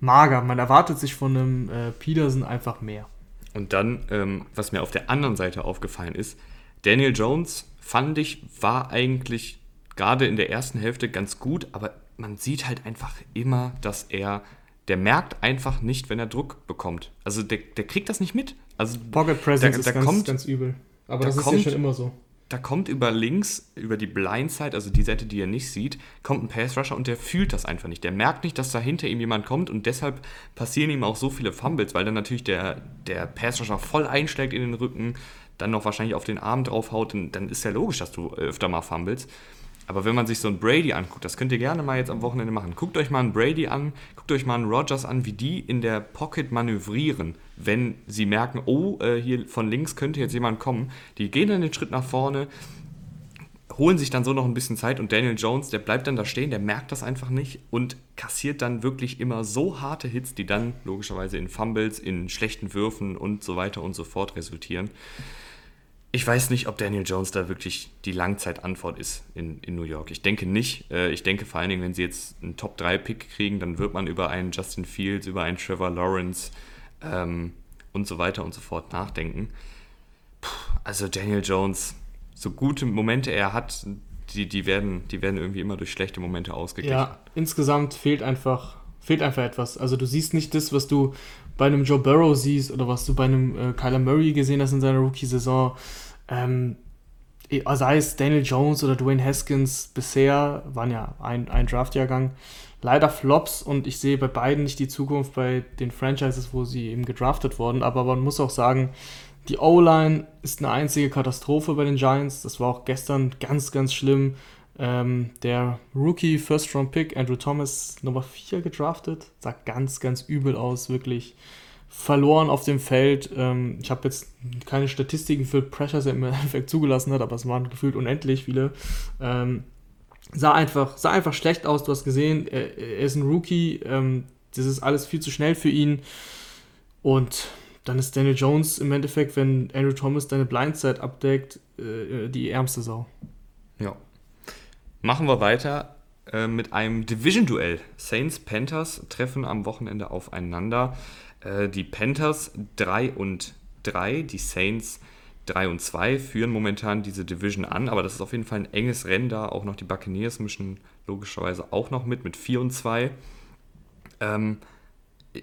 mager. Man erwartet sich von einem äh, Peterson einfach mehr. Und dann, ähm, was mir auf der anderen Seite aufgefallen ist, Daniel Jones, fand ich, war eigentlich gerade in der ersten Hälfte ganz gut, aber man sieht halt einfach immer, dass er, der merkt einfach nicht, wenn er Druck bekommt. Also der, der kriegt das nicht mit. Also Pocket Presence da, da ist ganz, ganz übel. Aber das ist kommt, ja schon immer so. Da kommt über links, über die Blindside, also die Seite, die er nicht sieht, kommt ein Pass Rusher und der fühlt das einfach nicht. Der merkt nicht, dass da hinter ihm jemand kommt und deshalb passieren ihm auch so viele Fumbles, weil dann natürlich der, der Pass Rusher voll einschlägt in den Rücken, dann noch wahrscheinlich auf den Arm draufhaut, dann, dann ist ja logisch, dass du öfter mal fumbles. Aber wenn man sich so einen Brady anguckt, das könnt ihr gerne mal jetzt am Wochenende machen. Guckt euch mal einen Brady an, guckt euch mal einen Rogers an, wie die in der Pocket manövrieren, wenn sie merken, oh, äh, hier von links könnte jetzt jemand kommen. Die gehen dann den Schritt nach vorne, holen sich dann so noch ein bisschen Zeit und Daniel Jones, der bleibt dann da stehen, der merkt das einfach nicht und kassiert dann wirklich immer so harte Hits, die dann logischerweise in Fumbles, in schlechten Würfen und so weiter und so fort resultieren ich weiß nicht, ob Daniel Jones da wirklich die Langzeitantwort ist in, in New York. Ich denke nicht. Äh, ich denke vor allen Dingen, wenn sie jetzt einen Top-3-Pick kriegen, dann wird man über einen Justin Fields, über einen Trevor Lawrence ähm, und so weiter und so fort nachdenken. Puh, also Daniel Jones, so gute Momente er hat, die, die, werden, die werden irgendwie immer durch schlechte Momente ausgeglichen. Ja, insgesamt fehlt einfach, fehlt einfach etwas. Also du siehst nicht das, was du bei einem Joe Burrow siehst oder was du bei einem äh, Kyler Murray gesehen hast in seiner Rookie-Saison. Ähm, sei es Daniel Jones oder Dwayne Haskins, bisher waren ja ein, ein Draftjahrgang, leider Flops und ich sehe bei beiden nicht die Zukunft bei den Franchises, wo sie eben gedraftet wurden. Aber man muss auch sagen, die O-Line ist eine einzige Katastrophe bei den Giants. Das war auch gestern ganz, ganz schlimm. Ähm, der Rookie First Round Pick Andrew Thomas Nummer 4 gedraftet. Sah ganz, ganz übel aus, wirklich verloren auf dem Feld. Ähm, ich habe jetzt keine Statistiken für Pressures im Endeffekt zugelassen hat, aber es waren gefühlt unendlich viele. Ähm, sah einfach, sah einfach schlecht aus. Du hast gesehen, er, er ist ein Rookie. Ähm, das ist alles viel zu schnell für ihn. Und dann ist Daniel Jones im Endeffekt, wenn Andrew Thomas deine Blindside abdeckt, äh, die ärmste Sau. Ja. Machen wir weiter äh, mit einem Division-Duell. Saints Panthers treffen am Wochenende aufeinander. Äh, die Panthers 3 und 3, die Saints 3 und 2 führen momentan diese Division an, aber das ist auf jeden Fall ein enges Rennen da. Auch noch die Buccaneers mischen logischerweise auch noch mit, mit 4 und 2. Ähm,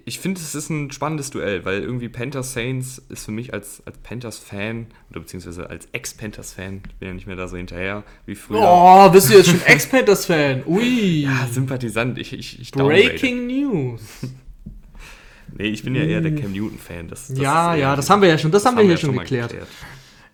ich finde, es ist ein spannendes Duell, weil irgendwie Panthers Saints ist für mich als, als Panthers-Fan oder beziehungsweise als Ex-Panthers-Fan, ich bin ja nicht mehr da so hinterher wie früher. Oh, bist du jetzt schon Ex-Panthers-Fan? Ui. Ja, Sympathisant. Ich, ich, ich Breaking News. Nee, ich bin ja eher der Cam Newton-Fan. Das, das ja, ja, das haben wir ja schon, das, das haben wir hier schon geklärt. geklärt.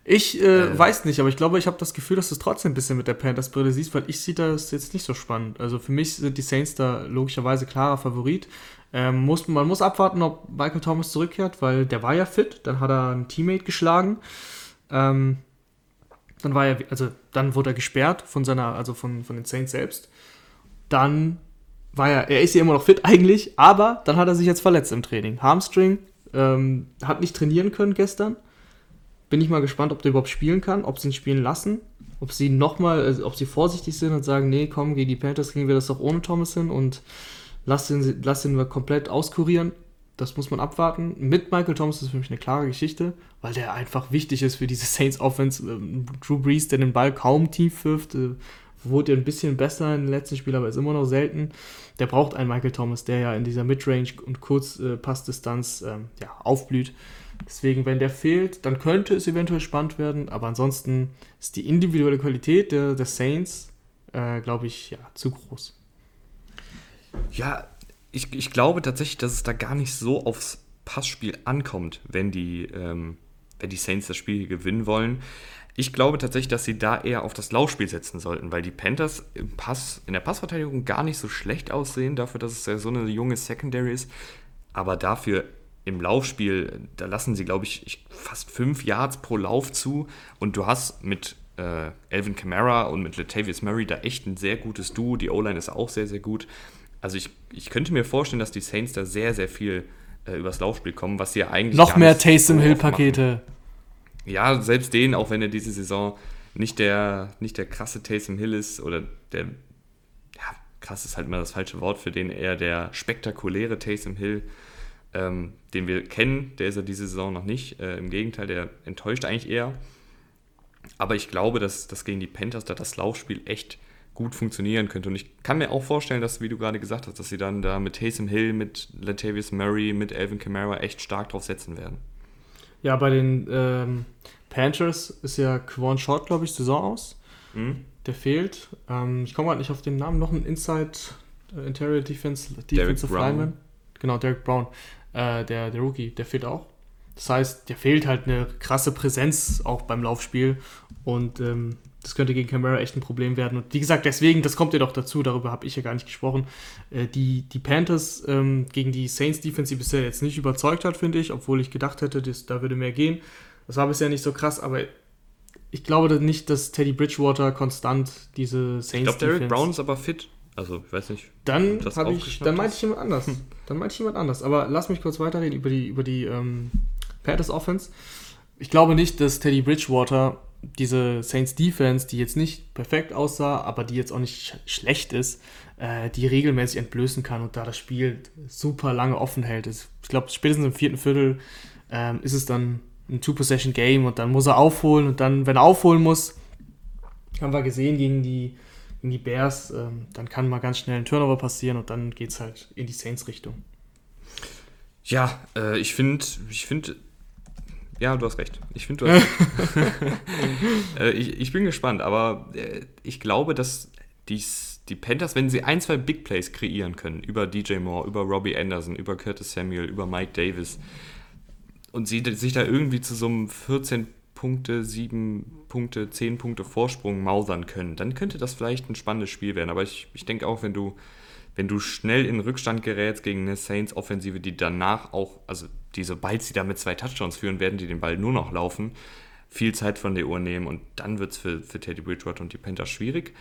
Ich äh, äh. weiß nicht, aber ich glaube, ich habe das Gefühl, dass du es trotzdem ein bisschen mit der Panthers-Brille siehst, weil ich sehe das jetzt nicht so spannend. Also für mich sind die Saints da logischerweise klarer Favorit. Ähm, muss, man muss abwarten, ob Michael Thomas zurückkehrt, weil der war ja fit, dann hat er einen Teammate geschlagen. Ähm, dann war er, also dann wurde er gesperrt von seiner, also von, von den Saints selbst. Dann war ja, er ist ja immer noch fit eigentlich, aber dann hat er sich jetzt verletzt im Training. Hamstring, ähm, hat nicht trainieren können gestern. Bin ich mal gespannt, ob der überhaupt spielen kann, ob sie ihn spielen lassen, ob sie nochmal, also ob sie vorsichtig sind und sagen, nee, komm, gegen die Panthers kriegen wir das doch ohne Thomas hin und lass ihn, lass ihn wir komplett auskurieren. Das muss man abwarten. Mit Michael Thomas ist für mich eine klare Geschichte, weil der einfach wichtig ist für diese Saints Offense. Ähm, Drew Brees, der den Ball kaum tief wirft, äh, wurde ein bisschen besser den letzten Spielen, aber ist immer noch selten. Der braucht einen Michael Thomas, der ja in dieser Midrange und Kurzpassdistanz äh, ähm, ja, aufblüht. Deswegen, wenn der fehlt, dann könnte es eventuell spannend werden, aber ansonsten ist die individuelle Qualität der, der Saints, äh, glaube ich, ja, zu groß. Ja, ich, ich glaube tatsächlich, dass es da gar nicht so aufs Passspiel ankommt, wenn die, ähm, wenn die Saints das Spiel gewinnen wollen. Ich glaube tatsächlich, dass sie da eher auf das Laufspiel setzen sollten, weil die Panthers im Pass, in der Passverteidigung gar nicht so schlecht aussehen, dafür, dass es ja so eine junge Secondary ist. Aber dafür im Laufspiel, da lassen sie, glaube ich, fast fünf Yards pro Lauf zu. Und du hast mit äh, Alvin Kamara und mit Latavius Murray da echt ein sehr gutes Duo. Die O-Line ist auch sehr, sehr gut. Also ich, ich könnte mir vorstellen, dass die Saints da sehr, sehr viel äh, übers Laufspiel kommen, was sie ja eigentlich. Noch mehr Taysom Hill-Pakete. Ja, selbst den, auch wenn er diese Saison nicht der, nicht der krasse Taysom Hill ist oder der, ja, krass ist halt immer das falsche Wort für den, eher der spektakuläre Taysom Hill, ähm, den wir kennen, der ist ja diese Saison noch nicht. Äh, Im Gegenteil, der enttäuscht eigentlich eher. Aber ich glaube, dass, dass gegen die Panthers da das Laufspiel echt gut funktionieren könnte. Und ich kann mir auch vorstellen, dass, wie du gerade gesagt hast, dass sie dann da mit Taysom Hill, mit Latavius Murray, mit Alvin Kamara echt stark drauf setzen werden. Ja, bei den ähm, Panthers ist ja Quan Short, glaube ich, Saison aus. Mhm. Der fehlt. Ähm, ich komme gerade nicht auf den Namen. Noch ein Inside äh, Interior Defense, Defensive Lineman. Genau, Derek Brown, äh, der, der Rookie, der fehlt auch. Das heißt, der fehlt halt eine krasse Präsenz auch beim Laufspiel. Und ähm, das könnte gegen Camara echt ein Problem werden. Und wie gesagt, deswegen, das kommt ja doch dazu, darüber habe ich ja gar nicht gesprochen. Äh, die, die Panthers ähm, gegen die Saints Defense, die bisher jetzt nicht überzeugt hat, finde ich, obwohl ich gedacht hätte, das, da würde mehr gehen. Das war bisher nicht so krass, aber ich glaube nicht, dass Teddy Bridgewater konstant diese Saints Ich glaube, Derek Brown ist aber fit. Also, ich weiß nicht. Dann ich, dann meinte ich jemand anders. Hm. Dann meinte ich jemand anders. Aber lass mich kurz weiterreden über die, über die ähm, Panthers Offense. Ich glaube nicht, dass Teddy Bridgewater diese Saints Defense, die jetzt nicht perfekt aussah, aber die jetzt auch nicht sch schlecht ist, äh, die regelmäßig entblößen kann und da das Spiel super lange offen hält. Ich glaube, spätestens im vierten Viertel ähm, ist es dann ein Two-Possession-Game und dann muss er aufholen und dann, wenn er aufholen muss, haben wir gesehen gegen die, gegen die Bears, ähm, dann kann mal ganz schnell ein Turnover passieren und dann geht es halt in die Saints-Richtung. Ja, äh, ich finde, ich finde, ja, du hast recht. Ich finde, du hast äh, ich, ich bin gespannt, aber äh, ich glaube, dass dies, die Panthers, wenn sie ein, zwei Big Plays kreieren können, über DJ Moore, über Robbie Anderson, über Curtis Samuel, über Mike Davis, und sie sich da irgendwie zu so einem 14 Punkte, 7 Punkte, 10 Punkte Vorsprung mausern können, dann könnte das vielleicht ein spannendes Spiel werden. Aber ich, ich denke auch, wenn du wenn du schnell in Rückstand gerätst gegen eine Saints-Offensive, die danach auch, also die, sobald sie da mit zwei Touchdowns führen, werden die den Ball nur noch laufen, viel Zeit von der Uhr nehmen und dann wird es für, für Teddy Bridgewater und die Panthers schwierig.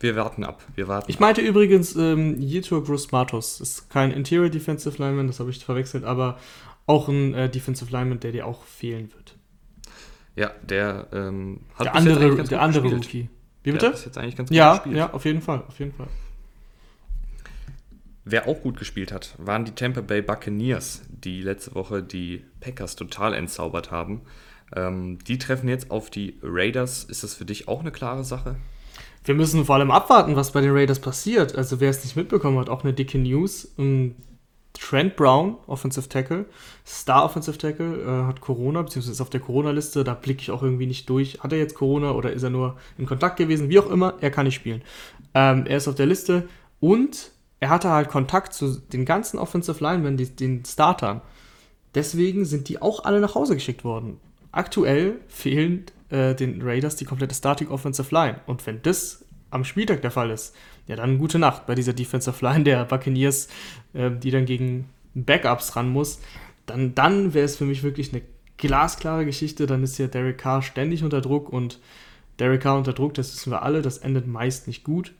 Wir warten ab. Wir warten ich meinte ab. übrigens ähm, Yetur Gross Matos. Ist kein Interior Defensive Lineman, das habe ich verwechselt, aber auch ein äh, Defensive Lineman, der dir auch fehlen wird. Ja, der ähm, hat der andere, der andere Rookie. Wie bitte? Der ist jetzt eigentlich ganz gut ja, gespielt. Ja, auf jeden Fall, auf jeden Fall. Wer auch gut gespielt hat, waren die Tampa Bay Buccaneers, die letzte Woche die Packers total entzaubert haben. Ähm, die treffen jetzt auf die Raiders. Ist das für dich auch eine klare Sache? Wir müssen vor allem abwarten, was bei den Raiders passiert. Also wer es nicht mitbekommen hat, auch eine dicke News. Trent Brown, Offensive Tackle, Star Offensive Tackle, äh, hat Corona, beziehungsweise ist auf der Corona-Liste. Da blicke ich auch irgendwie nicht durch. Hat er jetzt Corona oder ist er nur in Kontakt gewesen? Wie auch immer, er kann nicht spielen. Ähm, er ist auf der Liste und er hatte halt Kontakt zu den ganzen Offensive Linemen, die, den Startern. Deswegen sind die auch alle nach Hause geschickt worden. Aktuell fehlen äh, den Raiders die komplette Starting Offensive Line. Und wenn das am Spieltag der Fall ist, ja, dann gute Nacht bei dieser Defensive Line der Buccaneers, äh, die dann gegen Backups ran muss. Dann, dann wäre es für mich wirklich eine glasklare Geschichte. Dann ist ja Derek Carr ständig unter Druck und Derek Carr unter Druck, das wissen wir alle, das endet meist nicht gut.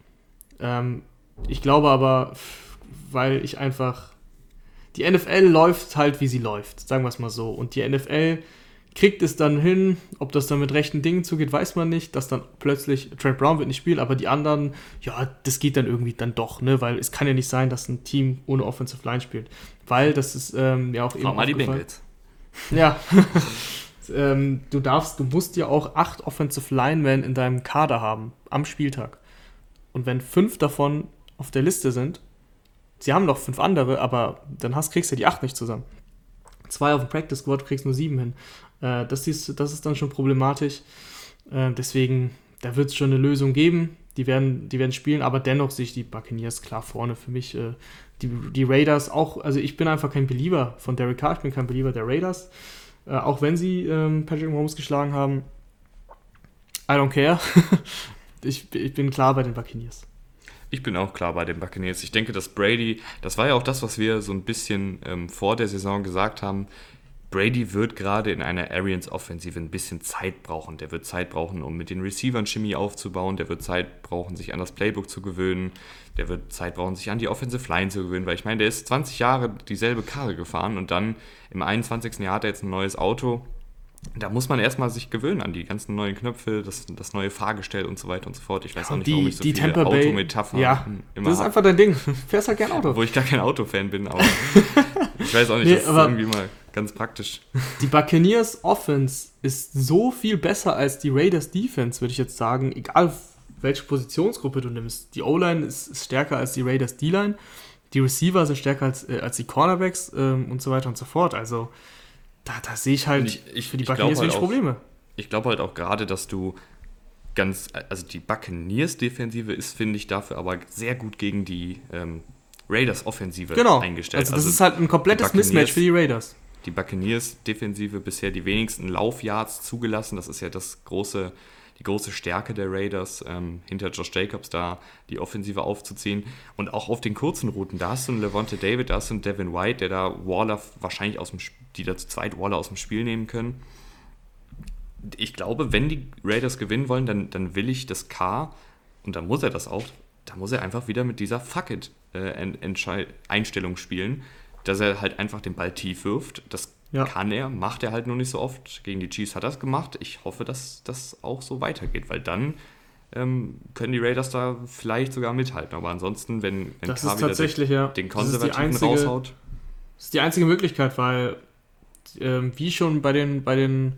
Ähm, ich glaube aber, weil ich einfach. Die NFL läuft halt, wie sie läuft, sagen wir es mal so. Und die NFL kriegt es dann hin, ob das dann mit rechten Dingen zugeht, weiß man nicht, dass dann plötzlich Trent Brown wird nicht spielen, aber die anderen, ja, das geht dann irgendwie dann doch, ne, weil es kann ja nicht sein, dass ein Team ohne Offensive Line spielt, weil das ist ähm, ja auch eben mal die Bengals. Ja. ähm, du darfst, du musst ja auch acht Offensive Linemen in deinem Kader haben am Spieltag. Und wenn fünf davon auf der Liste sind. Sie haben noch fünf andere, aber dann hast, kriegst du die acht nicht zusammen. Zwei auf dem Practice Squad, kriegst nur sieben hin. Äh, das, ist, das ist dann schon problematisch. Äh, deswegen, da wird es schon eine Lösung geben. Die werden, die werden spielen, aber dennoch sehe ich die Buccaneers klar vorne. Für mich, äh, die, die Raiders auch, also ich bin einfach kein Believer von Derek Carr, ich bin kein Believer der Raiders. Äh, auch wenn sie ähm, Patrick Mahomes geschlagen haben. I don't care. ich, ich bin klar bei den Buccaneers. Ich bin auch klar bei den Buccaneers. Ich denke, dass Brady, das war ja auch das, was wir so ein bisschen ähm, vor der Saison gesagt haben. Brady wird gerade in einer Arians-Offensive ein bisschen Zeit brauchen. Der wird Zeit brauchen, um mit den Receivern Chemie aufzubauen. Der wird Zeit brauchen, sich an das Playbook zu gewöhnen. Der wird Zeit brauchen, sich an die Offensive Line zu gewöhnen. Weil ich meine, der ist 20 Jahre dieselbe Karre gefahren und dann im 21. Jahr hat er jetzt ein neues Auto da muss man erstmal sich gewöhnen an die ganzen neuen Knöpfe, das, das neue Fahrgestell und so weiter und so fort. Ich weiß auch nicht, die, warum ich so die viele Autometaphern ja, immer Das ist hab, einfach dein Ding. Du fährst halt gern Auto. Wo ich gar kein Autofan bin, aber ich weiß auch nicht, Nee, das ist irgendwie mal ganz praktisch. Die Buccaneers Offense ist so viel besser als die Raiders Defense, würde ich jetzt sagen. Egal welche Positionsgruppe du nimmst. Die O-Line ist, ist stärker als die Raiders D-Line. Die Receiver sind stärker als, äh, als die Cornerbacks ähm, und so weiter und so fort. Also da, da sehe ich halt ich- ich- für die Buccaneers halt wenig Probleme. Ich glaube halt auch gerade, dass du ganz, also die Buccaneers-Defensive ist, finde ich, dafür aber sehr gut gegen die ähm, Raiders-Offensive Genau. eingestellt. Also das ist halt ein komplettes Mismatch für die Raiders. die Buccaneers-Defensive bisher die wenigsten Laufyards zugelassen. Das ist ja das große, die große Stärke der Raiders, ähm, hinter Josh Jacobs da die Offensive aufzuziehen. Und auch auf den kurzen Routen, da hast du einen Levante David, da du einen Devin White, der da Waller wahrscheinlich aus dem, die da zu zweit Waller aus dem Spiel nehmen können. Ich glaube, wenn die Raiders gewinnen wollen, dann, dann will ich das K, und dann muss er das auch, da muss er einfach wieder mit dieser Fuck it äh, Einstellung spielen, dass er halt einfach den Ball tief wirft. Das Ja. kann er, macht er halt nur nicht so oft. Gegen die Chiefs hat er es gemacht. Ich hoffe, dass das auch so weitergeht, weil dann ähm, können die Raiders da vielleicht sogar mithalten. Aber ansonsten, wenn, wenn Das K ist tatsächlich, ja. den das ist die Konservativen einzige, raushaut. Das ist die einzige Möglichkeit, weil ähm, wie schon bei den bei den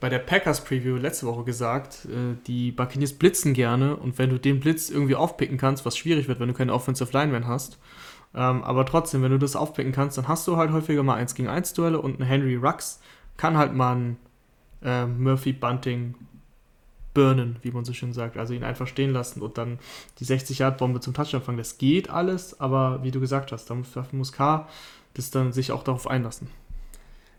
bei der Packers Preview letzte Woche gesagt, äh, die Buccaneers blitzen gerne und wenn du den Blitz irgendwie aufpicken kannst, was schwierig wird, wenn du keine Offensive Lineman hast, ähm, aber trotzdem, wenn du das aufpicken kannst, dann hast du halt häufiger mal 1 gegen 1 Duelle und ein Henry Rux kann halt mal ein äh, Murphy Bunting burnen, wie man so schön sagt, also ihn einfach stehen lassen und dann die 60 Yard Bombe zum Touchdown fangen. Das geht alles, aber wie du gesagt hast, dafür muss K das dann sich auch darauf einlassen.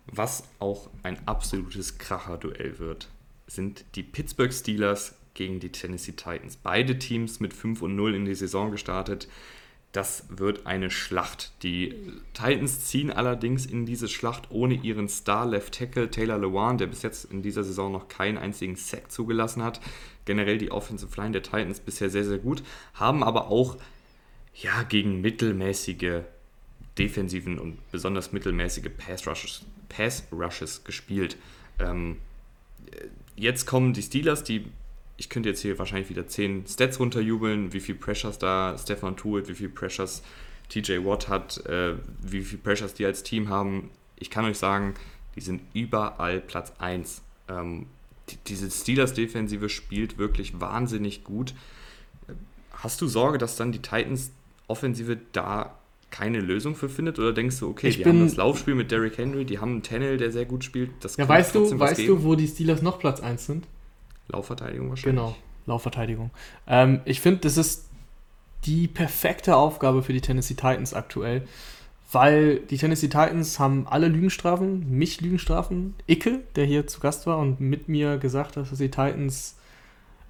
Was auch ein absolutes Kracher-Duell wird, sind die Pittsburgh Steelers gegen die Tennessee Titans. Beide Teams mit 5 und 0 in die Saison gestartet. Das wird eine Schlacht. Die Titans ziehen allerdings in diese Schlacht ohne ihren Star Left Tackle Taylor Lewan, der bis jetzt in dieser Saison noch keinen einzigen Sack zugelassen hat. Generell die Offensive Line der Titans bisher sehr, sehr gut, haben aber auch ja, gegen mittelmäßige defensiven und besonders mittelmäßige Pass Rushes, Pass Rushes gespielt. Ähm, jetzt kommen die Steelers, die, ich könnte jetzt hier wahrscheinlich wieder 10 Stats runterjubeln, wie viel Pressures da Stefan Tuitt, wie viel Pressures TJ Watt hat, äh, wie viel Pressures die als Team haben. Ich kann euch sagen, die sind überall Platz 1. Ähm, die, diese Steelers-Defensive spielt wirklich wahnsinnig gut. Hast du Sorge, dass dann die Titans-Offensive da keine Lösung für findet? Oder denkst du, okay, Ich die bin- haben das Laufspiel mit Derrick Henry, die haben einen Tennel, der sehr gut spielt. Das Ja, weißt du, weißt du, wo die Steelers noch Platz 1 sind? Laufverteidigung wahrscheinlich. Genau, Laufverteidigung. Ähm, ich finde, das ist die perfekte Aufgabe für die Tennessee Titans aktuell, weil die Tennessee Titans haben alle Lügenstrafen, mich Lügenstrafen, Icke, der hier zu Gast war und mit mir gesagt hat, dass die Titans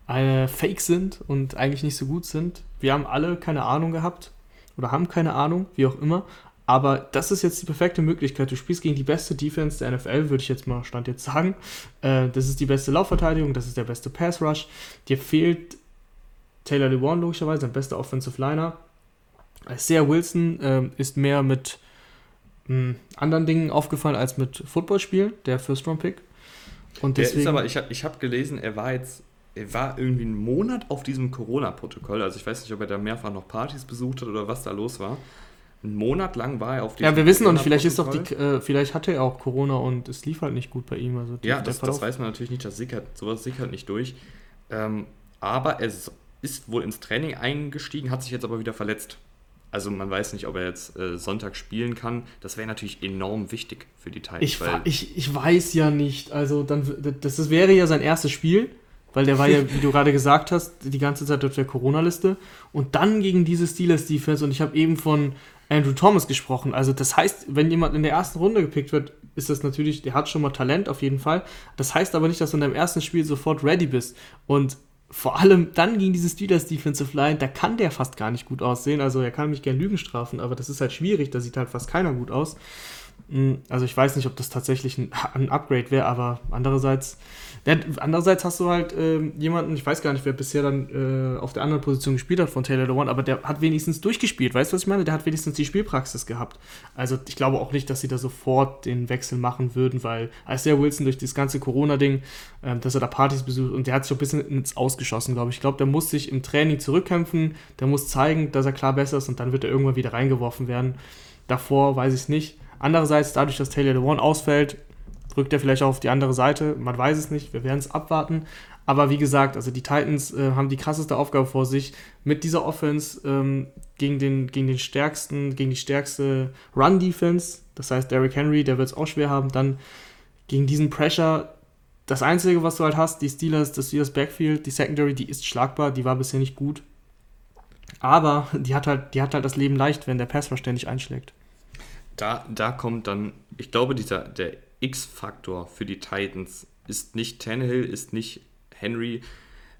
äh, fake sind und eigentlich nicht so gut sind. Wir haben alle keine Ahnung gehabt oder haben keine Ahnung, wie auch immer. Aber das ist jetzt die perfekte Möglichkeit. Du spielst gegen die beste Defense der NFL, würde ich jetzt mal Stand jetzt sagen. Äh, das ist die beste Laufverteidigung, das ist der beste Pass Rush. Dir fehlt Taylor Lewan logischerweise, sein bester Offensive Liner. Isaiah Wilson ähm, ist mehr mit mh, anderen Dingen aufgefallen als mit Footballspielen, der First-Round-Pick. Und Der deswegen, ist aber, ich habe ich hab gelesen, er war jetzt, er war irgendwie einen Monat auf diesem Corona-Protokoll. Also ich weiß nicht, ob er da mehrfach noch Partys besucht hat oder was da los war. Einen Monat lang war er auf diesem ja, wir wissen noch nicht, vielleicht ist doch die, äh, vielleicht hatte er auch Corona und es lief halt nicht gut bei ihm. Also die- Ja, das, das weiß man natürlich nicht, das sickert, sowas sickert nicht durch. Ähm, aber er ist wohl ins Training eingestiegen, hat sich jetzt aber wieder verletzt. Also man weiß nicht, ob er jetzt äh, Sonntag spielen kann. Das wäre natürlich enorm wichtig für die Titans. Ich, ich, ich weiß ja nicht. Also dann das, das wäre ja sein erstes Spiel, weil der war ja, wie du gerade gesagt hast, die ganze Zeit auf der Corona-Liste. Und dann gegen diese Steelers-Defense. Und ich habe eben von Andrew Thomas gesprochen. Also das heißt, wenn jemand in der ersten Runde gepickt wird, ist das natürlich, der hat schon mal Talent auf jeden Fall. Das heißt aber nicht, dass du in deinem ersten Spiel sofort ready bist. Und vor allem dann gegen diese Steelers Defensive Line, da kann der fast gar nicht gut aussehen. Also er kann mich gern Lügen strafen, aber das ist halt schwierig, da sieht halt fast keiner gut aus. Hm, also ich weiß nicht, ob das tatsächlich ein, ein Upgrade wäre, aber andererseits, ja, andererseits hast du halt äh, jemanden, ich weiß gar nicht, wer bisher dann äh, auf der anderen Position gespielt hat von Taylor Lewan, aber der hat wenigstens durchgespielt, weißt du, was ich meine? Der hat wenigstens die Spielpraxis gehabt. Also ich glaube auch nicht, dass sie da sofort den Wechsel machen würden, weil Isaiah Wilson durch das ganze Corona-Ding, äh, dass er da Partys besucht und der hat sich ein bisschen ins Ausgeschossen, glaube ich. Ich glaube, der muss sich im Training zurückkämpfen, der muss zeigen, dass er klar besser ist und dann wird er irgendwann wieder reingeworfen werden. Davor weiß ich es nicht. Andererseits, dadurch, dass Taylor Lewan ausfällt, rückt er vielleicht auch auf die andere Seite. Man weiß es nicht, wir werden es abwarten. Aber wie gesagt, also die Titans äh, haben die krasseste Aufgabe vor sich, mit dieser Offense ähm, gegen, den, gegen den stärksten, gegen die stärkste Run-Defense. Das heißt, Derrick Henry, der wird es auch schwer haben, dann gegen diesen Pressure. Das Einzige, was du halt hast, die Steelers, das Steelers Backfield, die Secondary, die ist schlagbar, die war bisher nicht gut. Aber die hat halt, die hat halt das Leben leicht, wenn der Pass ständig einschlägt da, da kommt dann, ich glaube, dieser, der X-Faktor für die Titans ist nicht Tannehill, ist nicht Henry,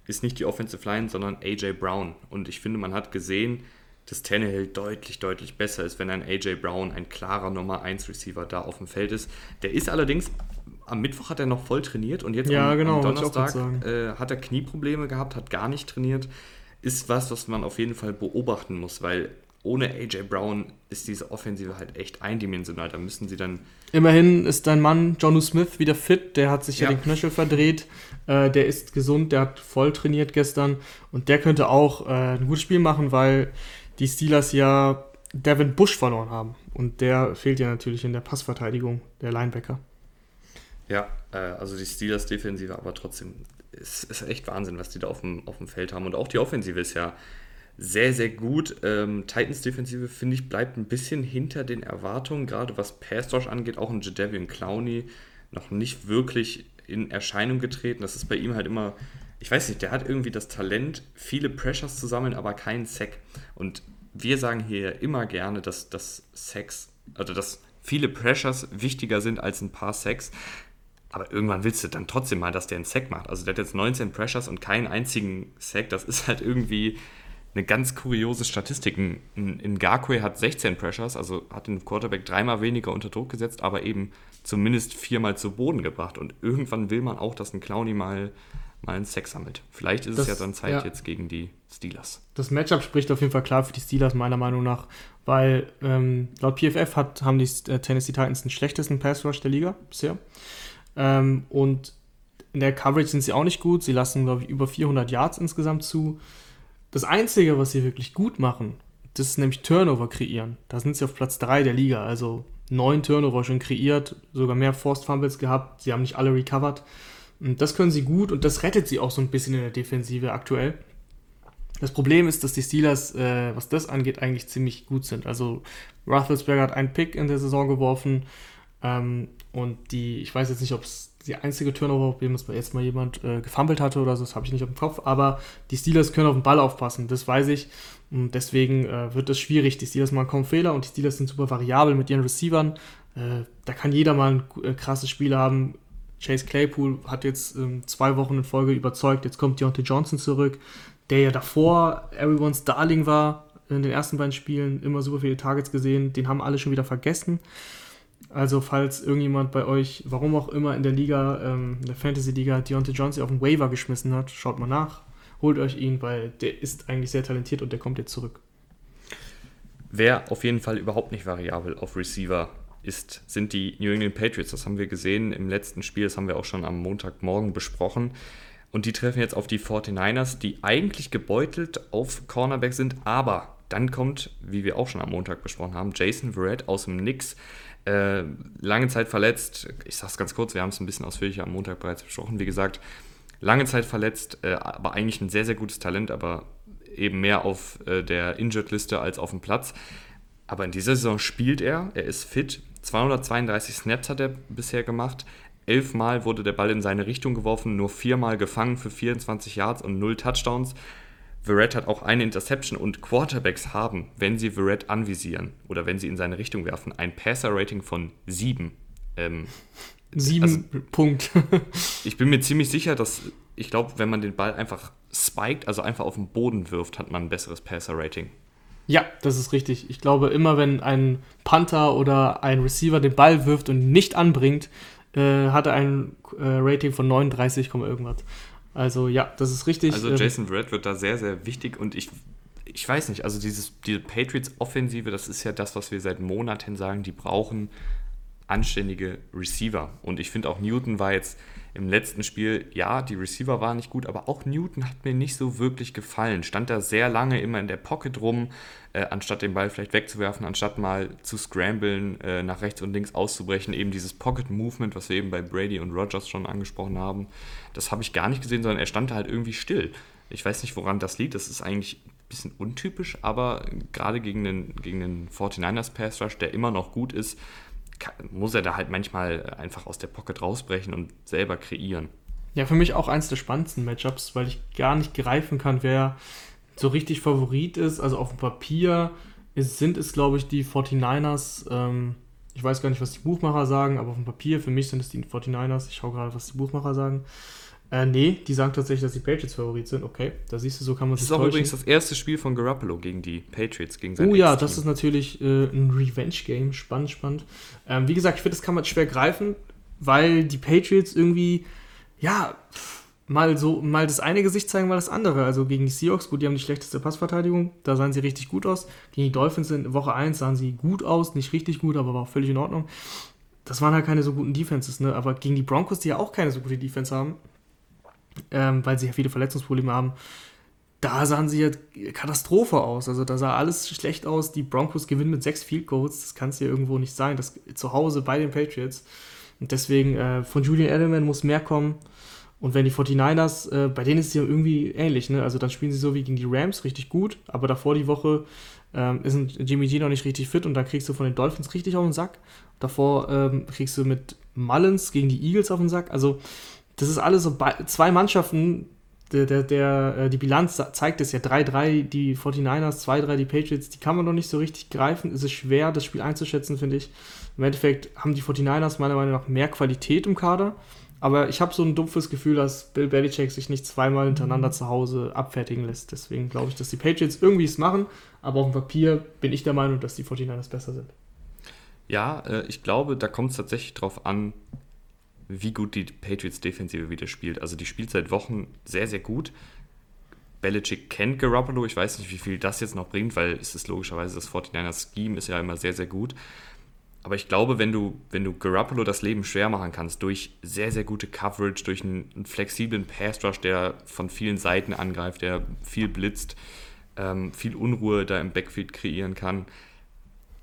ist nicht die Offensive Line, sondern AJ Brown. Und ich finde, man hat gesehen, dass Tannehill deutlich, deutlich besser ist, wenn ein AJ Brown ein klarer Nummer 1 Receiver da auf dem Feld ist. Der ist allerdings, am Mittwoch hat er noch voll trainiert und jetzt ja, am, genau, am Donnerstag äh, hat er Knieprobleme gehabt, hat gar nicht trainiert. Ist was, was man auf jeden Fall beobachten muss, weil ohne AJ Brown ist diese Offensive halt echt eindimensional. Da müssen sie dann. Immerhin ist dein Mann Jonu Smith wieder fit. Der hat sich ja, ja den Knöchel verdreht. Äh, der ist gesund. Der hat voll trainiert gestern. Und der könnte auch äh, ein gutes Spiel machen, weil die Steelers ja Devin Bush verloren haben. Und der fehlt ja natürlich in der Passverteidigung, der Linebacker. Ja, äh, also die Steelers-Defensive, aber trotzdem, es ist echt Wahnsinn, was die da auf dem, auf dem Feld haben. Und auch die Offensive ist ja sehr, sehr gut. Ähm, Titans Defensive, finde ich, bleibt ein bisschen hinter den Erwartungen, gerade was Pass angeht. Auch ein Jadavian Clowney noch nicht wirklich in Erscheinung getreten. Das ist bei ihm halt immer, ich weiß nicht, der hat irgendwie das Talent, viele Pressures zu sammeln, aber keinen Sack. Und wir sagen hier immer gerne, dass das Sacks, also dass viele Pressures wichtiger sind als ein paar Sacks. Aber irgendwann willst du dann trotzdem mal, dass der einen Sack macht. Also der hat jetzt 19 Pressures und keinen einzigen Sack. Das ist halt irgendwie eine ganz kuriose Statistik. In Garquay hat 16 Pressures, also hat den Quarterback dreimal weniger unter Druck gesetzt, aber eben zumindest viermal zu Boden gebracht. Und irgendwann will man auch, dass ein Clowny mal, mal einen Sex sammelt. Vielleicht ist das, es ja dann Zeit ja. jetzt gegen die Steelers. Das Matchup spricht auf jeden Fall klar für die Steelers, meiner Meinung nach, weil ähm, laut PFF hat, haben die äh, Tennessee Titans den schlechtesten Pass Rush der Liga bisher. Ähm, und in der Coverage sind sie auch nicht gut. Sie lassen, glaube ich, über 400 Yards insgesamt zu. Das Einzige, was sie wirklich gut machen, das ist nämlich Turnover kreieren. Da sind sie auf Platz 3 der Liga, also neun Turnover schon kreiert, sogar mehr Forced Fumbles gehabt. Sie haben nicht alle recovered. Das können sie gut und das rettet sie auch so ein bisschen in der Defensive aktuell. Das Problem ist, dass die Steelers, äh, was das angeht, eigentlich ziemlich gut sind. Also Roethlisberger hat einen Pick in der Saison geworfen ähm, und die, ich weiß jetzt nicht, ob es die einzige Turnover, bei dem jetzt mal jemand äh, gefummelt hatte oder so, das habe ich nicht auf dem Kopf, aber die Steelers können auf den Ball aufpassen, das weiß ich. Und deswegen äh, wird es schwierig. Die Steelers machen kaum Fehler und die Steelers sind super variabel mit ihren Receivern. Äh, da kann jeder mal ein äh, krasses Spiel haben. Chase Claypool hat jetzt ähm, zwei Wochen in Folge überzeugt. Jetzt kommt Deontay Johnson zurück, der ja davor everyone's Darling war in den ersten beiden Spielen, immer super viele Targets gesehen. Den haben alle schon wieder vergessen. Also falls irgendjemand bei euch, warum auch immer in der Liga, ähm, in der Fantasy-Liga, Deontay Johnson auf den Waiver geschmissen hat, schaut mal nach, holt euch ihn, weil der ist eigentlich sehr talentiert und der kommt jetzt zurück. Wer auf jeden Fall überhaupt nicht variabel auf Receiver ist, sind die New England Patriots. Das haben wir gesehen im letzten Spiel, das haben wir auch schon am Montagmorgen besprochen. Und die treffen jetzt auf die 49ers, die eigentlich gebeutelt auf Cornerback sind, aber dann kommt, wie wir auch schon am Montag besprochen haben, Jason Verrett aus dem Nix äh, lange Zeit verletzt. Ich sage es ganz kurz, wir haben es ein bisschen ausführlicher am Montag bereits besprochen. Wie gesagt, lange Zeit verletzt, äh, aber eigentlich ein sehr, sehr gutes Talent, aber eben mehr auf äh, der Injured-Liste als auf dem Platz. Aber in dieser Saison spielt er, er ist fit. 232 Snaps hat er bisher gemacht. Elfmal wurde der Ball in seine Richtung geworfen, nur viermal gefangen für 24 Yards und null Touchdowns. Verrett hat auch eine Interception und Quarterbacks haben, wenn sie Verrett anvisieren oder wenn sie in seine Richtung werfen, ein Passer-Rating von 7. Ähm, Sieben also, Punkt. ich bin mir ziemlich sicher, dass ich glaube, wenn man den Ball einfach spiked, also einfach auf den Boden wirft, hat man ein besseres Passer-Rating. Ja, das ist richtig. Ich glaube, immer wenn ein Panther oder ein Receiver den Ball wirft und nicht anbringt, äh, hat er ein äh, Rating von 39, irgendwas. Also ja, das ist richtig. Also ähm, Jason Red wird da sehr, sehr wichtig und ich, ich weiß nicht, also dieses, diese Patriots-Offensive, das ist ja das, was wir seit Monaten sagen, die brauchen anständige Receiver. Und ich finde auch Newton war jetzt im letzten Spiel, ja, die Receiver waren nicht gut, aber auch Newton hat mir nicht so wirklich gefallen. Stand da sehr lange immer in der Pocket rum, äh, anstatt den Ball vielleicht wegzuwerfen, anstatt mal zu scramblen, äh, nach rechts und links auszubrechen. Eben dieses Pocket Movement, was wir eben bei Brady und Rogers schon angesprochen haben, das habe ich gar nicht gesehen, sondern er stand da halt irgendwie still. Ich weiß nicht, woran das liegt. Das ist eigentlich ein bisschen untypisch, aber gerade gegen den, gegen den 49ers Pass Rush, der immer noch gut ist, muss er da halt manchmal einfach aus der Pocket rausbrechen und selber kreieren. Ja, für mich auch eins der spannendsten Matchups, weil ich gar nicht greifen kann, wer so richtig Favorit ist. Also auf dem Papier ist, sind es, glaube ich, die 49ers. Ähm, ich weiß gar nicht, was die Buchmacher sagen, aber auf dem Papier, für mich sind es die 49ers. Ich schaue gerade, was die Buchmacher sagen. Äh, nee, die sagen tatsächlich, dass die Patriots Favorit sind. Okay, da siehst du, so kann man es Das ist auch übrigens das erste Spiel von Garoppolo gegen die Patriots, gegen sein Oh ja, das ist natürlich äh, ein Revenge-Game. Spannend, spannend. Ähm, wie gesagt, ich finde, das kann man schwer greifen, weil die Patriots irgendwie, ja, mal so, mal das eine Gesicht zeigen, mal das andere. Also gegen die Seahawks, gut, die haben die schlechteste Passverteidigung, da sahen sie richtig gut aus. Gegen die Dolphins in Woche 1 sahen sie gut aus, nicht richtig gut, aber war auch völlig in Ordnung. Das waren halt keine so guten Defenses, ne? Aber gegen die Broncos, die ja auch keine so gute Defense haben, ähm, weil sie ja viele Verletzungsprobleme haben. Da sahen sie ja Katastrophe aus. Also da sah alles schlecht aus. Die Broncos gewinnen mit sechs Field Goals. Das kann es ja irgendwo nicht sein. Das zu Hause bei den Patriots. Und deswegen äh, von Julian Edelman muss mehr kommen. Und wenn die 49ers, äh, bei denen ist es ja irgendwie ähnlich, ne? Also dann spielen sie so wie gegen die Rams richtig gut, aber davor die Woche ähm, ist Jimmy G noch nicht richtig fit und da kriegst du von den Dolphins richtig auf den Sack. Davor ähm, kriegst du mit Mullins gegen die Eagles auf den Sack. Also das ist alles so zwei Mannschaften, der, der, der, äh, die Bilanz zeigt es ja 3-3, die 49ers, 2-3 die Patriots, die kann man noch nicht so richtig greifen. Es ist schwer, das Spiel einzuschätzen, finde ich. Im Endeffekt haben die 49ers meiner Meinung nach mehr Qualität im Kader. Aber ich habe so ein dumpfes Gefühl, dass Bill Belichick sich nicht zweimal hintereinander zu Hause abfertigen lässt. Deswegen glaube ich, dass die Patriots irgendwie es machen. Aber auf dem Papier bin ich der Meinung, dass die 49ers besser sind. Ja, äh, ich glaube, da kommt es tatsächlich drauf an, wie gut die Patriots-Defensive wieder spielt. Also die spielt seit Wochen sehr, sehr gut. Belichick kennt Garoppolo. Ich weiß nicht, wie viel das jetzt noch bringt, weil es ist logischerweise das 49er-Scheme ist ja immer sehr, sehr gut. Aber ich glaube, wenn du, wenn du Garoppolo das Leben schwer machen kannst, durch sehr, sehr gute Coverage, durch einen, einen flexiblen Pass-Rush, der von vielen Seiten angreift, der viel blitzt, ähm, viel Unruhe da im Backfield kreieren kann,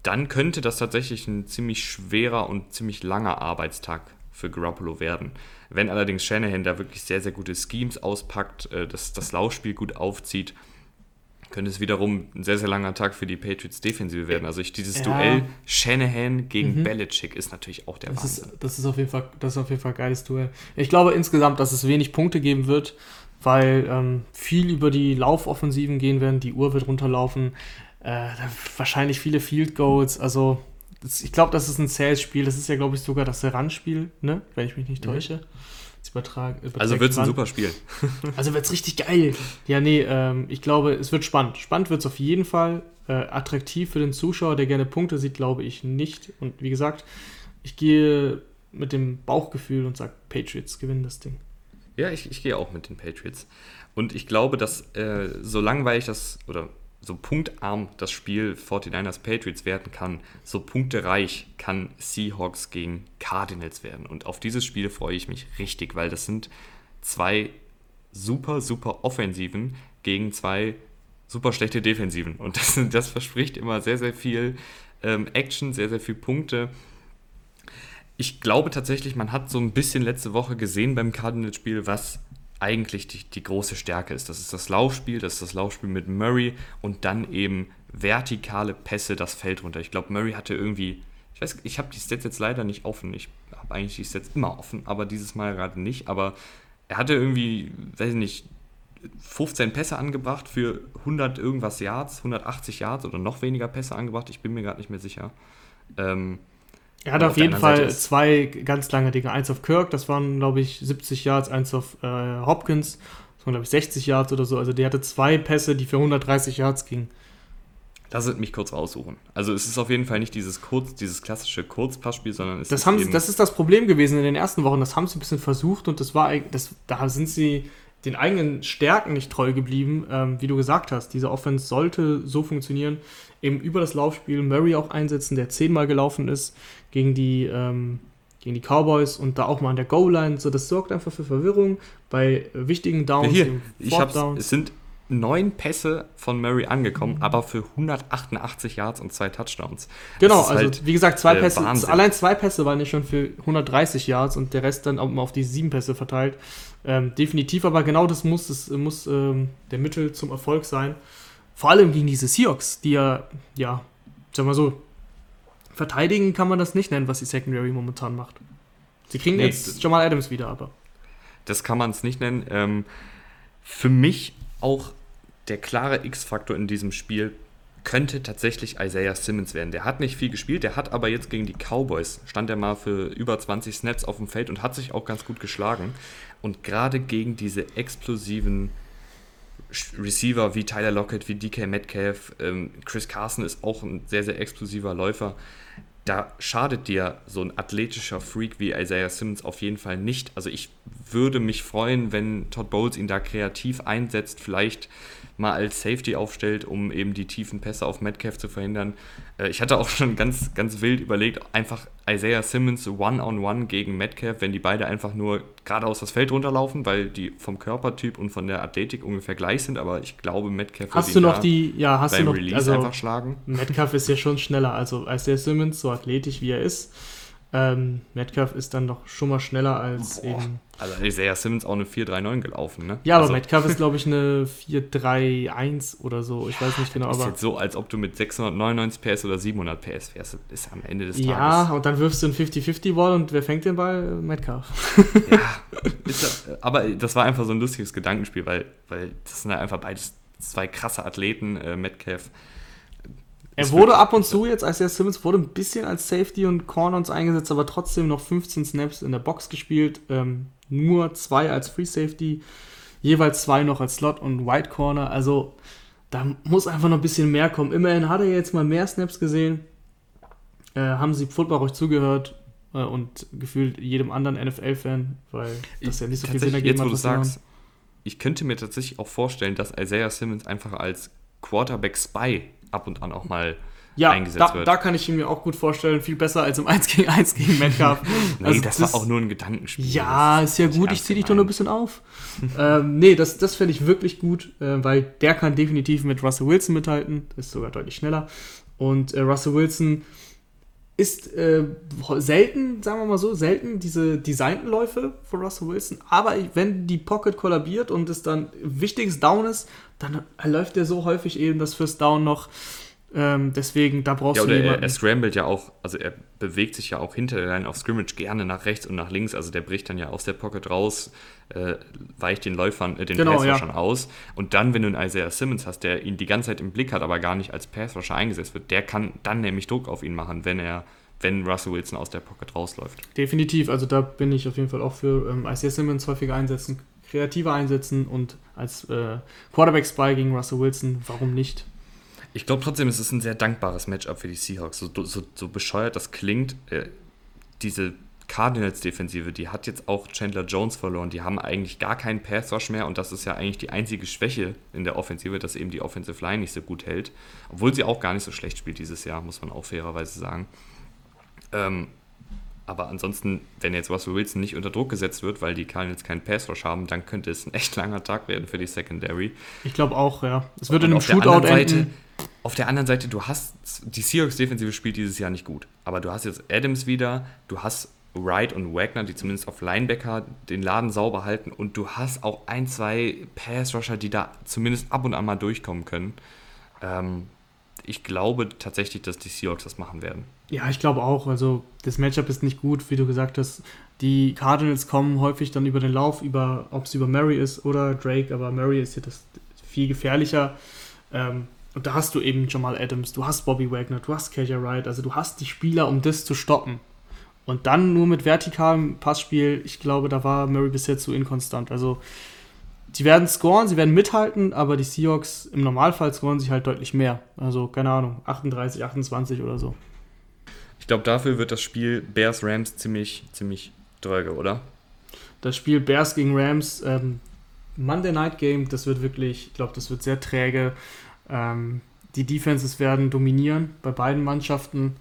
dann könnte das tatsächlich ein ziemlich schwerer und ziemlich langer Arbeitstag für Garoppolo werden. Wenn allerdings Shanahan da wirklich sehr, sehr gute Schemes auspackt, äh, das, das Laufspiel gut aufzieht, könnte es wiederum ein sehr, sehr langer Tag für die Patriots Defensive werden. Also ich, dieses ja. Duell Shanahan gegen mhm. Belichick ist natürlich auch der das Wahnsinn. Ist, das, ist auf jeden Fall, das ist auf jeden Fall ein geiles Duell. Ich glaube insgesamt, dass es wenig Punkte geben wird, weil ähm, viel über die Laufoffensiven gehen werden, die Uhr wird runterlaufen, äh, wahrscheinlich viele Field Goals, also das, ich glaube, das ist ein Sales-Spiel. Das ist ja, glaube ich, sogar das Run-Spiel, ne? wenn ich mich nicht mhm. täusche. Übertrag, also wird es ein super Spiel. also wird es richtig geil. Ja, nee, ähm, ich glaube, es wird spannend. Spannend wird es auf jeden Fall. Äh, attraktiv für den Zuschauer, der gerne Punkte sieht, glaube ich nicht. Und wie gesagt, ich gehe mit dem Bauchgefühl und sage, Patriots gewinnen das Ding. Ja, ich, ich gehe auch mit den Patriots. Und ich glaube, dass äh, so langweilig das, oder so punktarm das Spiel 49ers Patriots werden kann, so punktereich kann Seahawks gegen Cardinals werden. Und auf dieses Spiel freue ich mich richtig, weil das sind zwei super, super Offensiven gegen zwei super schlechte Defensiven. Und das, das verspricht immer sehr, sehr viel ähm, Action, sehr, sehr viel Punkte. Ich glaube tatsächlich, man hat so ein bisschen letzte Woche gesehen beim Cardinals-Spiel, was eigentlich die, die große Stärke ist. Das ist das Laufspiel, das ist das Laufspiel mit Murray und dann eben vertikale Pässe das Feld runter. Ich glaube, Murray hatte irgendwie, ich weiß, ich habe die Stats jetzt leider nicht offen. Ich habe eigentlich die Stats immer offen, aber dieses Mal gerade nicht. Aber er hatte irgendwie, weiß ich nicht, 15 Pässe angebracht für 100 irgendwas Yards, 180 Yards oder noch weniger Pässe angebracht. Ich bin mir gerade nicht mehr sicher. Ähm, Er hat auf, jeden Fall zwei ganz lange Dinge. Eins auf Kirk, das waren, glaube ich, 70 Yards, eins auf äh, Hopkins, das waren, glaube ich, 60 Yards oder so. Also der hatte zwei Pässe, die für 130 Yards gingen. Lass es mich kurz raussuchen. Also es ist auf jeden Fall nicht dieses kurz, dieses klassische Kurzpassspiel, sondern es das ist haben das ist das Problem gewesen in den ersten Wochen. Das haben sie ein bisschen versucht und das war, das, da sind sie den eigenen Stärken nicht treu geblieben, ähm, wie du gesagt hast. Diese Offense sollte so funktionieren, eben über das Laufspiel Murray auch einsetzen, der zehnmal gelaufen ist gegen die, ähm, gegen die Cowboys und da auch mal an der Goal-Line. So, das sorgt einfach für Verwirrung bei wichtigen Downs. Ja, hier, ich hab's, es sind neun Pässe von Murray angekommen, mhm. aber für 188 Yards und zwei Touchdowns. Genau, also halt, wie gesagt, zwei äh, Pässe, Wahnsinn. allein zwei Pässe waren ja schon für 130 Yards und der Rest dann auf die sieben Pässe verteilt. Ähm, definitiv, aber genau das muss, das muss ähm, der Mittel zum Erfolg sein. Vor allem gegen diese Seahawks, die ja, ja, sag mal so, verteidigen kann man das nicht nennen, was die Secondary momentan macht. Sie kriegen nee, jetzt Jamal Adams wieder, aber. Das kann man es nicht nennen. Ähm, für mich auch der klare X-Faktor in diesem Spiel könnte tatsächlich Isaiah Simmons werden. Der hat nicht viel gespielt, der hat aber jetzt gegen die Cowboys, stand er mal für über 20 Snaps auf dem Feld und hat sich auch ganz gut geschlagen. Und gerade gegen diese explosiven Receiver wie Tyler Lockett, wie DK Metcalf, ähm, Chris Carson ist auch ein sehr, sehr explosiver Läufer. Da schadet dir so ein athletischer Freak wie Isaiah Simmons auf jeden Fall nicht. Also ich würde mich freuen, wenn Todd Bowles ihn da kreativ einsetzt, vielleicht mal als Safety aufstellt, um eben die tiefen Pässe auf Metcalf zu verhindern. Äh, ich hatte auch schon ganz, ganz wild überlegt, einfach Isaiah Simmons One-on-One -on -one gegen Metcalf, wenn die beide einfach nur geradeaus das Feld runterlaufen, weil die vom Körpertyp und von der Athletik ungefähr gleich sind, aber ich glaube, Metcalf hast du noch die, ja, hast du noch, Release also, einfach schlagen. Metcalf ist ja schon schneller, also Isaiah Simmons, so athletisch wie er ist, ähm, Metcalf ist dann doch schon mal schneller als Boah. eben. Also Isaiah Simmons auch eine 4-3-9 gelaufen, ne? Ja, also, aber Metcalf ist, glaube ich, eine 4-3-1 oder so. Ich weiß nicht genau. Ist aber jetzt so, als ob du mit 699 PS oder 700 PS wärst. Ist am Ende des Tages. Ja, und dann wirfst du einen 50-50-Ball und wer fängt den Ball? Metcalf. ja, das, aber das war einfach so ein lustiges Gedankenspiel, weil, weil das sind ja einfach beides zwei krasse Athleten. Äh, Metcalf er wurde ab und zu jetzt, als er Simmons wurde ein bisschen als Safety und Corner uns eingesetzt, aber trotzdem noch 15 Snaps in der Box gespielt. Ähm, nur zwei als Free Safety, jeweils zwei noch als Slot und White Corner. Also da muss einfach noch ein bisschen mehr kommen. Immerhin hat er jetzt mal mehr Snaps gesehen. Äh, haben sie Football euch zugehört äh, und gefühlt jedem anderen NFL-Fan, weil das ja nicht so viel Sinn ergeben hat. Wo du sagst, ich könnte mir tatsächlich auch vorstellen, dass Isaiah Simmons einfach als Quarterback Spy ab und an auch mal ja, eingesetzt da, wird. da kann ich ihn mir auch gut vorstellen. Viel besser als im 1 gegen 1 gegen Metcalf. nee, also das, das, war auch nur ein Gedankenspiel. Ja, ist ja gut, ich ziehe dich doch nur ein bisschen auf. ähm, nee, das, das fände ich wirklich gut, äh, weil der kann definitiv mit Russell Wilson mithalten. Ist sogar deutlich schneller. Und äh, Russell Wilson ist äh, selten, sagen wir mal so, selten diese designten Läufe von Russell Wilson. Aber wenn die Pocket kollabiert und es dann wichtiges Down ist, dann läuft er so häufig eben das First Down noch. Ähm, deswegen, da brauchst ja, du jemanden. Er, er scrambled ja auch, also er bewegt sich ja auch hinter der Line auf Scrimmage gerne nach rechts und nach links. Also der bricht dann ja aus der Pocket raus, äh, weicht den Läufern, äh, den genau, Passrusher ja. schon aus. Und dann, wenn du einen Isaiah Simmons hast, der ihn die ganze Zeit im Blick hat, aber gar nicht als Passrusher eingesetzt wird, der kann dann nämlich Druck auf ihn machen, wenn er wenn Russell Wilson aus der Pocket rausläuft. Definitiv, also da bin ich auf jeden Fall auch für ähm, Isaiah Simmons häufiger einsetzen, kreativer einsetzen und als äh, Quarterback-Spy gegen Russell Wilson, warum nicht? Ich glaube trotzdem, es ist ein sehr dankbares Matchup für die Seahawks. So, so, so bescheuert das klingt, äh, diese Cardinals-Defensive, die hat jetzt auch Chandler Jones verloren. Die haben eigentlich gar keinen Pass-Rush mehr und das ist ja eigentlich die einzige Schwäche in der Offensive, dass eben die Offensive Line nicht so gut hält. Obwohl sie auch gar nicht so schlecht spielt dieses Jahr, muss man auch fairerweise sagen. Ähm, aber ansonsten, wenn jetzt Russell Wilson nicht unter Druck gesetzt wird, weil die Cardinals keinen Pass Rush haben, dann könnte es ein echt langer Tag werden für die Secondary. Ich glaube auch, ja. Es würde in einem Shootout enden. auf der anderen Seite, du hast, die Seahawks Defensive spielt dieses Jahr nicht gut, aber du hast jetzt Adams wieder, du hast Wright und Wagner, die zumindest auf Linebacker den Laden sauber halten und du hast auch ein, zwei Pass-Rusher, die da zumindest ab und an mal durchkommen können. Ähm, ich glaube tatsächlich, dass die Seahawks das machen werden. Ja, ich glaube auch. Also das Matchup ist nicht gut, wie du gesagt hast. Die Cardinals kommen häufig dann über den Lauf, über ob es über Mary ist oder Drake, aber Mary ist ja das viel gefährlicher. Ähm, und da hast du eben Jamal Adams, du hast Bobby Wagner, du hast KJ Wright, also du hast die Spieler, um das zu stoppen. Und dann nur mit vertikalem Passspiel, ich glaube, da war Murray bisher zu inkonstant. Also, die werden scoren, sie werden mithalten, aber die Seahawks im Normalfall scoren sich halt deutlich mehr. Also, keine Ahnung, 38, 28 oder so. Ich glaube, dafür wird das Spiel Bears-Rams ziemlich, ziemlich dröge, oder? Das Spiel Bears gegen Rams, ähm, Monday Night Game, das wird wirklich, ich glaube, das wird sehr träge. Ähm, die Defenses werden dominieren bei beiden Mannschaften.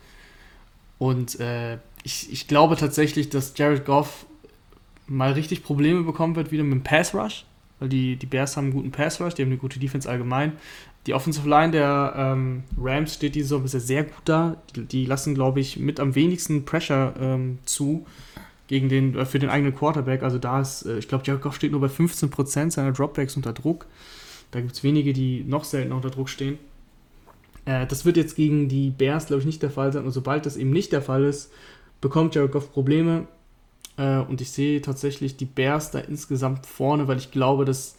Und äh, ich, ich glaube tatsächlich, dass Jared Goff mal richtig Probleme bekommen wird, wieder mit dem Pass Rush. Weil die, die Bears haben einen guten Pass Rush, die haben eine gute Defense allgemein. Die Offensive Line der ähm, Rams steht diese Saison sehr gut da. Die, die lassen, glaube ich, mit am wenigsten Pressure ähm, zu gegen den, äh, für den eigenen Quarterback. Also da ist, äh, ich glaube, Jared steht nur bei 15% seiner Dropbacks unter Druck. Da gibt es wenige, die noch seltener unter Druck stehen. Äh, das wird jetzt gegen die Bears, glaube ich, nicht der Fall sein. Und sobald das eben nicht der Fall ist, bekommt Jared Goff Probleme. Äh, und ich sehe tatsächlich die Bears da insgesamt vorne, weil ich glaube, dass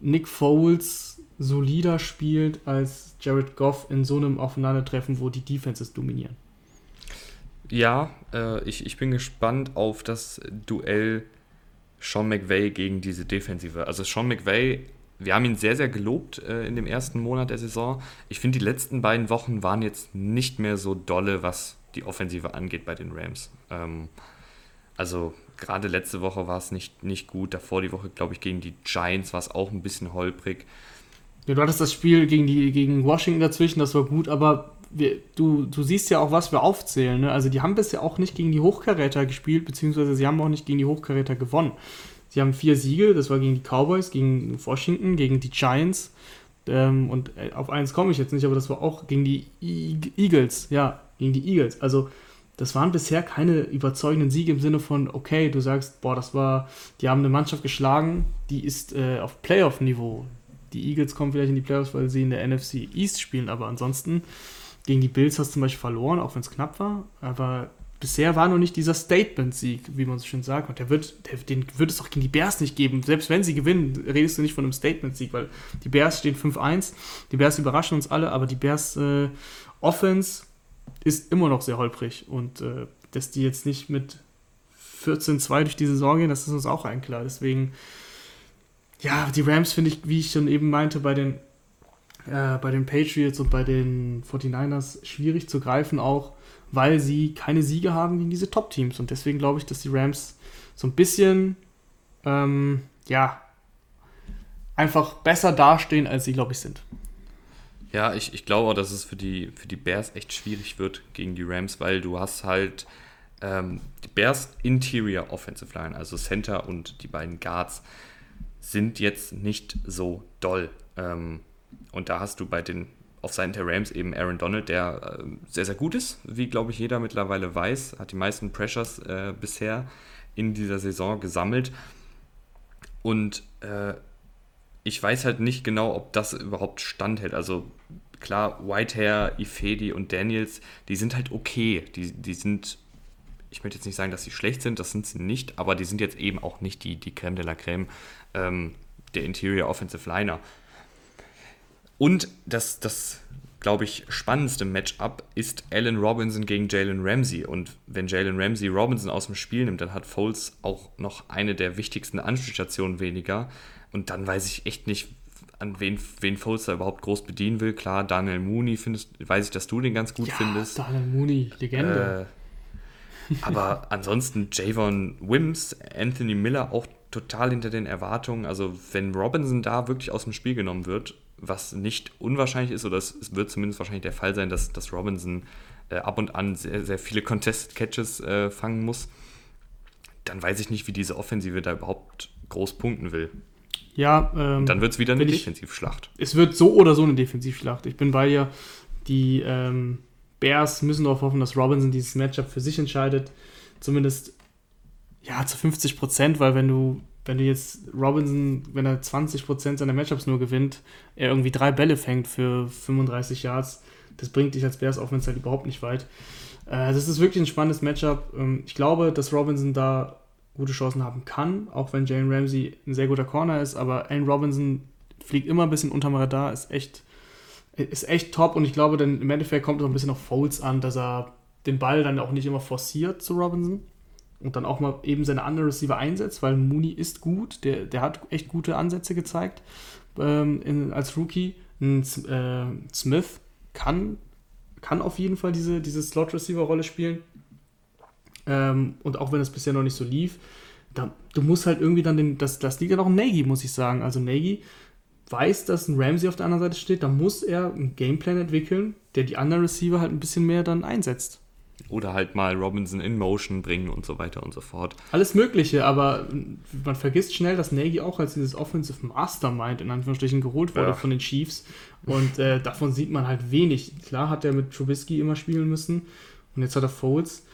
Nick Foles solider spielt als Jared Goff in so einem Aufeinandertreffen, wo die Defenses dominieren. Ja, äh, ich, ich bin gespannt auf das Duell Sean McVay gegen diese Defensive. Also Sean McVay, wir haben ihn sehr, sehr gelobt äh, in dem ersten Monat der Saison. Ich finde, die letzten beiden Wochen waren jetzt nicht mehr so dolle, was die Offensive angeht bei den Rams. Ähm, also gerade letzte Woche war es nicht, nicht gut. Davor die Woche, glaube ich, gegen die Giants war es auch ein bisschen holprig. Ja, du hattest das Spiel gegen, die, gegen Washington dazwischen, das war gut, aber wir, du, du siehst ja auch, was wir aufzählen. Ne? Also die haben bisher auch nicht gegen die Hochkaräter gespielt, beziehungsweise sie haben auch nicht gegen die Hochkaräter gewonnen. Sie haben vier Siege, das war gegen die Cowboys, gegen Washington, gegen die Giants. Ähm, und äh, auf eins komme ich jetzt nicht, aber das war auch gegen die Eagles, ja, gegen die Eagles. Also das waren bisher keine überzeugenden Siege im Sinne von, okay, du sagst, boah, das war, die haben eine Mannschaft geschlagen, die ist äh, auf Playoff-Niveau. Die Eagles kommen vielleicht in die Playoffs, weil sie in der NFC East spielen, aber ansonsten gegen die Bills hast du zum Beispiel verloren, auch wenn es knapp war, aber bisher war noch nicht dieser Statement-Sieg, wie man so schön sagt. Und der wird, der, den wird es auch gegen die Bears nicht geben. Selbst wenn sie gewinnen, redest du nicht von einem Statement-Sieg, weil die Bears stehen 5-1. Die Bears überraschen uns alle, aber die Bears äh, Offense ist immer noch sehr holprig. Und äh, dass die jetzt nicht mit 14-2 durch die Saison gehen, das ist uns auch ein klar. Deswegen, ja, die Rams finde ich, wie ich schon eben meinte, bei den, äh, bei den Patriots und bei den 49ers schwierig zu greifen, auch weil sie keine Siege haben gegen diese Top-Teams. Und deswegen glaube ich, dass die Rams so ein bisschen, ähm, ja, einfach besser dastehen, als sie, glaube ich, sind. Ja, ich, ich glaube auch, dass es für die, für die Bears echt schwierig wird gegen die Rams, weil du hast halt ähm, die Bears Interior Offensive Line, also Center und die beiden Guards, sind jetzt nicht so doll. Ähm, und da hast du bei den auf Seiten der Rams eben Aaron Donald, der äh, sehr, sehr gut ist, wie glaube ich jeder mittlerweile weiß, hat die meisten Pressures äh, bisher in dieser Saison gesammelt. Und äh, ich weiß halt nicht genau, ob das überhaupt standhält. Also klar, Whitehair, Ifedi und Daniels, die sind halt okay. Die, die sind, ich möchte jetzt nicht sagen, dass sie schlecht sind, das sind sie nicht, aber die sind jetzt eben auch nicht die, die Creme de la Creme ähm, der Interior Offensive Liner. Und das, das glaube ich, spannendste Matchup ist Allen Robinson gegen Jalen Ramsey. Und wenn Jalen Ramsey Robinson aus dem Spiel nimmt, dann hat Foles auch noch eine der wichtigsten Anspielstationen weniger. Und dann weiß ich echt nicht, an wen, wen Foles da überhaupt groß bedienen will. Klar, Daniel Mooney findest, weiß ich, dass du den ganz gut ja, findest. Daniel Mooney, Legende. Äh, aber ansonsten Javon Wims, Anthony Miller auch total hinter den Erwartungen. Also wenn Robinson da wirklich aus dem Spiel genommen wird, was nicht unwahrscheinlich ist, oder es, wird zumindest wahrscheinlich der Fall sein, dass, dass Robinson äh, ab und an sehr, sehr viele Contest-Catches äh, fangen muss, dann weiß ich nicht, wie diese Offensive da überhaupt groß punkten will. Ja, ähm, dann wird es wieder eine Defensivschlacht. Es wird so oder so eine Defensivschlacht. Ich bin bei dir. Die ähm, Bears müssen darauf hoffen, dass Robinson dieses Matchup für sich entscheidet. Zumindest ja zu 50 Prozent, weil wenn du wenn du jetzt Robinson, wenn er 20% seiner Matchups nur gewinnt, er irgendwie drei Bälle fängt für 35 Yards, das bringt dich als Bears Offense halt überhaupt nicht weit. Äh, das ist wirklich ein spannendes Matchup. Ähm, ich glaube, dass Robinson da gute Chancen haben kann, auch wenn Jalen Ramsey ein sehr guter Corner ist, aber Allen Robinson fliegt immer ein bisschen unterm Radar, ist echt, ist echt top und ich glaube, dann im Endeffekt kommt es ein bisschen auf Folds an, dass er den Ball dann auch nicht immer forciert zu Robinson und dann auch mal eben seine anderen Receiver einsetzt, weil Mooney ist gut, der, der hat echt gute Ansätze gezeigt ähm, in, als Rookie. Ein, äh, Smith kann, kann auf jeden Fall diese, diese Slot-Receiver-Rolle spielen. Ähm, und auch wenn es bisher noch nicht so lief, da, du musst halt irgendwie dann den, das, das liegt ja noch im Nagy, muss ich sagen. Also Nagy weiß, dass ein Ramsey auf der anderen Seite steht, da muss er einen Gameplan entwickeln, der die anderen Receiver halt ein bisschen mehr dann einsetzt. Oder halt mal Robinson in Motion bringen und so weiter und so fort. Alles Mögliche, aber man vergisst schnell, dass Nagy auch als dieses Offensive Mastermind in Anführungsstrichen geholt wurde ja. von den Chiefs. Und äh, davon sieht man halt wenig. Klar hat er mit Trubisky immer spielen müssen und jetzt hat er Foles.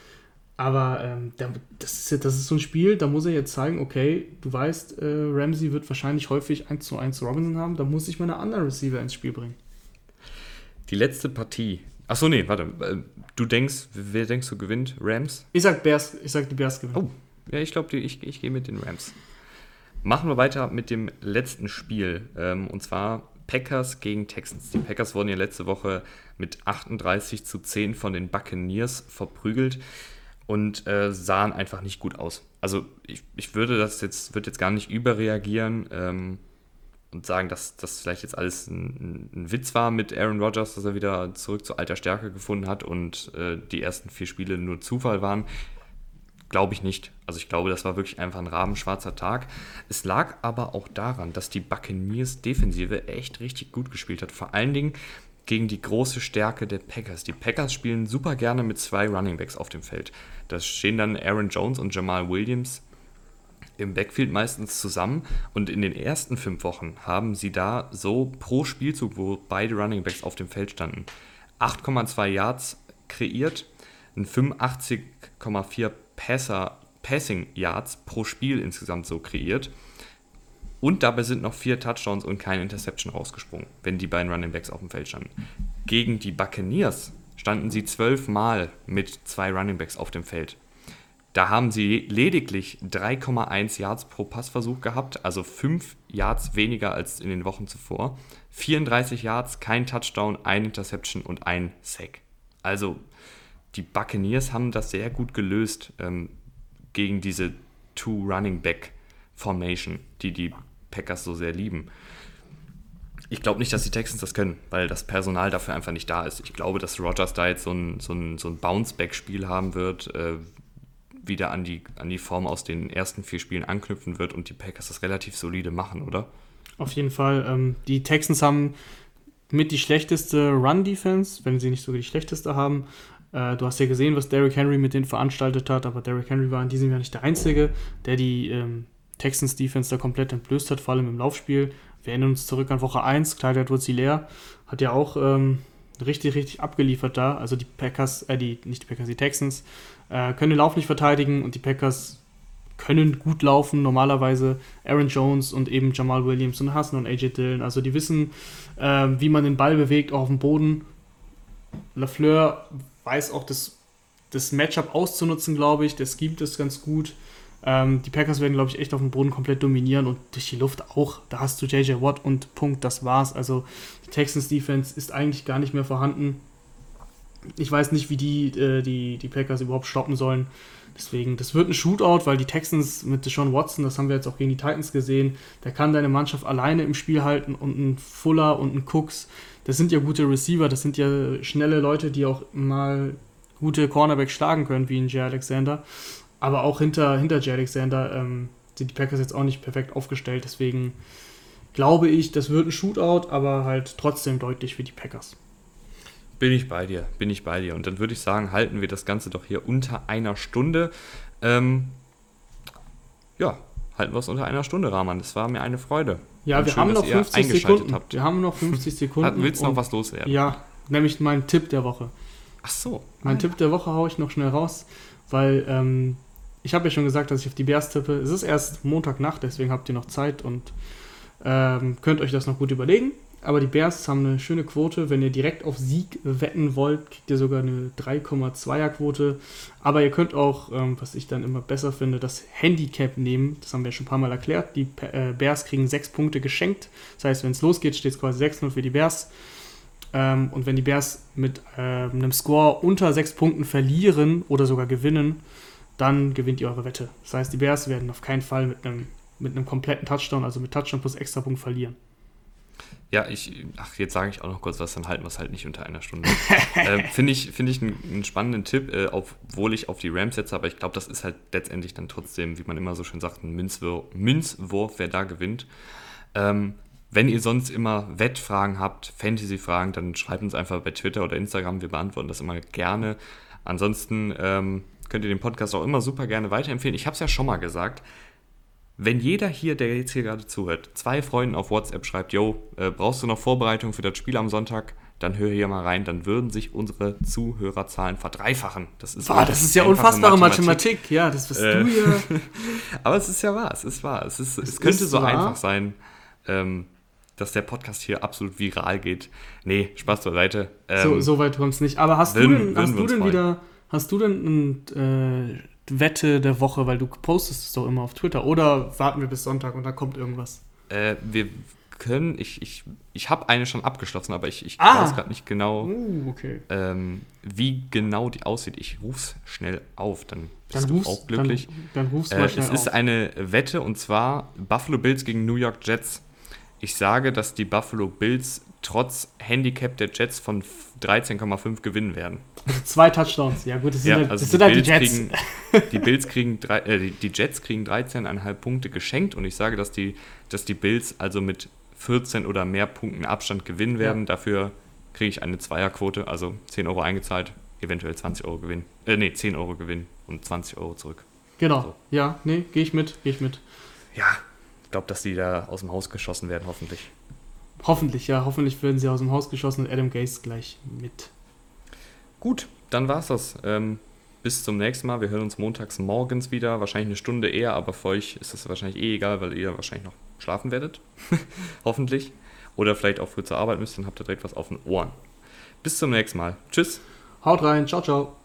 Aber ähm, das, ist, das ist so ein Spiel, da muss er jetzt zeigen, okay, du weißt, äh, Ramsey wird wahrscheinlich häufig 1 zu 1 Robinson haben, da muss ich meine anderen Receiver ins Spiel bringen. Die letzte Partie. Achso, nee, warte. Äh, du denkst, wer denkst du gewinnt? Rams? Ich sag Bears, ich sag die Bears gewinnen. Oh, ja, ich glaube, ich, ich gehe mit den Rams. Machen wir weiter mit dem letzten Spiel. Ähm, und zwar Packers gegen Texans. Die Packers wurden ja letzte Woche mit 38 zu 10 von den Buccaneers verprügelt und äh, sahen einfach nicht gut aus. Also ich, ich würde das jetzt, würde jetzt gar nicht überreagieren ähm, und sagen, dass das vielleicht jetzt alles ein, ein, Witz war mit Aaron Rodgers, dass er wieder zurück zu alter Stärke gefunden hat und äh, die ersten vier Spiele nur Zufall waren. Glaube ich nicht. Also ich glaube, das war wirklich einfach ein rabenschwarzer Tag. Es lag aber auch daran, dass die Buccaneers Defensive echt richtig gut gespielt hat. Vor allen Dingen gegen die große Stärke der Packers. Die Packers spielen super gerne mit zwei Runningbacks auf dem Feld. Da stehen dann Aaron Jones und Jamal Williams im Backfield meistens zusammen und in den ersten fünf Wochen haben sie da so pro Spielzug, wo beide Runningbacks auf dem Feld standen, 8,2 Yards kreiert, ein 85,4 Passer, Passing Yards pro Spiel insgesamt so kreiert. Und dabei sind noch vier Touchdowns und keine Interception rausgesprungen, wenn die beiden Running Backs auf dem Feld standen. Gegen die Buccaneers standen sie zwölfmal mit zwei Running Backs auf dem Feld. Da haben sie lediglich 3,1 Yards pro Passversuch gehabt, also 5 Yards weniger als in den Wochen zuvor. 34 Yards, kein Touchdown, ein Interception und ein Sack. Also die Buccaneers haben das sehr gut gelöst ähm, gegen diese Two Running Back Formation, die die Packers so sehr lieben. Ich glaube nicht, dass die Texans das können, weil das Personal dafür einfach nicht da ist. Ich glaube, dass Rogers da jetzt so ein, so ein, so ein Bounce-Back-Spiel haben wird, äh, wieder an die, an die Form aus den ersten vier Spielen anknüpfen wird und die Packers das relativ solide machen, oder? Auf jeden Fall. Ähm, die Texans haben mit die schlechteste Run-Defense, wenn sie nicht sogar die schlechteste haben. Äh, du hast ja gesehen, was Derrick Henry mit denen veranstaltet hat, aber Derrick Henry war in diesem Jahr nicht der Einzige, der die ähm, Texans Defense da komplett entblößt hat, vor allem im Laufspiel. Wir erinnern uns zurück an Woche 1, Clyde edwards leer hat ja auch ähm, richtig, richtig abgeliefert da. Also die Packers, äh, die, nicht die Packers, die Texans, äh, können den Lauf nicht verteidigen und die Packers können gut laufen, normalerweise Aaron Jones und eben Jamal Williams und Hassan und AJ Dillon. Also die wissen, äh, wie man den Ball bewegt, auch auf dem Boden. Lafleur weiß auch das, das Matchup auszunutzen, glaube ich. Der schemt es ganz gut. Ähm, die Packers werden, glaube ich, echt auf dem Boden komplett dominieren und durch die Luft auch. Da hast du JJ Watt und Punkt, das war's. Also die Texans Defense ist eigentlich gar nicht mehr vorhanden. Ich weiß nicht, wie die, äh, die, die Packers überhaupt stoppen sollen. Deswegen, das wird ein Shootout, weil die Texans mit Deshaun Watson, das haben wir jetzt auch gegen die Titans gesehen, der kann deine Mannschaft alleine im Spiel halten und ein Fuller und ein Cooks, das sind ja gute Receiver, das sind ja schnelle Leute, die auch mal gute Cornerbacks schlagen können, wie ein Jay Alexander. Aber auch hinter, hinter Jay Alexander ähm, sind die Packers jetzt auch nicht perfekt aufgestellt. Deswegen glaube ich, das wird ein Shootout, aber halt trotzdem deutlich für die Packers. Bin ich bei dir, bin ich bei dir. Und dann würde ich sagen, halten wir das Ganze doch hier unter einer Stunde. Ähm, ja, halten wir es unter einer Stunde, Rahman. Das war mir eine Freude. Ja, wir schön, haben noch 50 Sekunden. Habt. Wir haben noch 50 Sekunden. Willst du noch was loswerden? Ja, nämlich mein Tipp der Woche. Ach so. Mein ah, Tipp der Woche haue ich noch schnell raus, weil ähm, ich habe ja schon gesagt, dass ich auf die Bears tippe. Es ist erst Montagnacht, deswegen habt ihr noch Zeit und ähm, könnt euch das noch gut überlegen. Aber die Bears haben eine schöne Quote. Wenn ihr direkt auf Sieg wetten wollt, kriegt ihr sogar eine 3,2er Quote. Aber ihr könnt auch, ähm, was ich dann immer besser finde, das Handicap nehmen. Das haben wir schon ein paar Mal erklärt. Die äh, Bears kriegen 6 Punkte geschenkt. Das heißt, wenn es losgeht, steht es quasi 6-0 für die Bears. Ähm, und wenn die Bears mit äh, einem Score unter sechs Punkten verlieren oder sogar gewinnen, dann gewinnt ihr eure Wette. Das heißt, die Bears werden auf keinen Fall mit einem, mit einem kompletten Touchdown, also mit Touchdown plus Extrapunkt verlieren. Ja, ich, ach, jetzt sage ich auch noch kurz was, dann halten wir es halt nicht unter einer Stunde. äh, Finde ich, find ich einen, einen spannenden Tipp, äh, obwohl ich auf die Rams setze, aber ich glaube, das ist halt letztendlich dann trotzdem, wie man immer so schön sagt, ein Münzwurf, Münzwurf wer da gewinnt. Ähm, wenn ihr sonst immer Wettfragen habt, Fantasy-Fragen, dann schreibt uns einfach bei Twitter oder Instagram, wir beantworten das immer gerne. Ansonsten ähm, könnt ihr den Podcast auch immer super gerne weiterempfehlen. Ich habe es ja schon mal gesagt, wenn jeder hier, der jetzt hier gerade zuhört, zwei Freunden auf WhatsApp schreibt, yo, äh, brauchst du noch Vorbereitung für das Spiel am Sonntag? Dann hör hier mal rein, dann würden sich unsere Zuhörerzahlen verdreifachen. Das ist, Boah, das ist ja unfassbare Mathematik. Mathematik. Ja, das bist äh, du ja. Aber es ist ja wahr, es ist wahr. Es, ist, es, es könnte so wahr. einfach sein, ähm, dass der Podcast hier absolut viral geht. Nee, Spaß beiseite. Ähm, so, so weit kommt es nicht. Aber hast würden, du denn, hast du denn wieder, hast du denn ein, äh, Wette der Woche, weil du postest es doch immer auf Twitter. Oder warten wir bis Sonntag und dann kommt irgendwas? Äh, wir können, ich, ich, ich habe eine schon abgeschlossen, aber ich, ich ah. weiß gerade nicht genau, uh, okay. ähm, wie genau die aussieht. Ich ruf's schnell auf, dann bist dann du rufst, auch glücklich. Dann, dann rufst äh, Es ist eine Wette und zwar Buffalo Bills gegen New York Jets. Ich sage, dass die Buffalo Bills trotz Handicap der Jets von 13,5 gewinnen werden. Also zwei Touchdowns, ja gut, das sind, ja, halt, also das sind halt die Jets. Kriegen, die, Bills kriegen drei, äh, die Jets kriegen 13,5 Punkte geschenkt und ich sage, dass die, dass die Bills also mit 14 oder mehr Punkten Abstand gewinnen werden. Ja. Dafür kriege ich eine Zweierquote, also 10 Euro eingezahlt, eventuell 20 Euro Gewinn. Äh, nee, 10 Euro Gewinn und 20 Euro zurück. Genau, so. ja, nee, gehe ich mit, gehe ich mit. Ja, ich glaube, dass die da aus dem Haus geschossen werden, hoffentlich. Hoffentlich, ja. Hoffentlich werden sie aus dem Haus geschossen und Adam Gaze gleich mit. Gut, dann war's das. Ähm, bis zum nächsten Mal. Wir hören uns montags morgens wieder. Wahrscheinlich eine Stunde eher, aber für euch ist das wahrscheinlich eh egal, weil ihr wahrscheinlich noch schlafen werdet. Hoffentlich. Oder vielleicht auch früh zur Arbeit müsst, dann habt ihr direkt was auf den Ohren. Bis zum nächsten Mal. Tschüss. Haut rein. Ciao, ciao.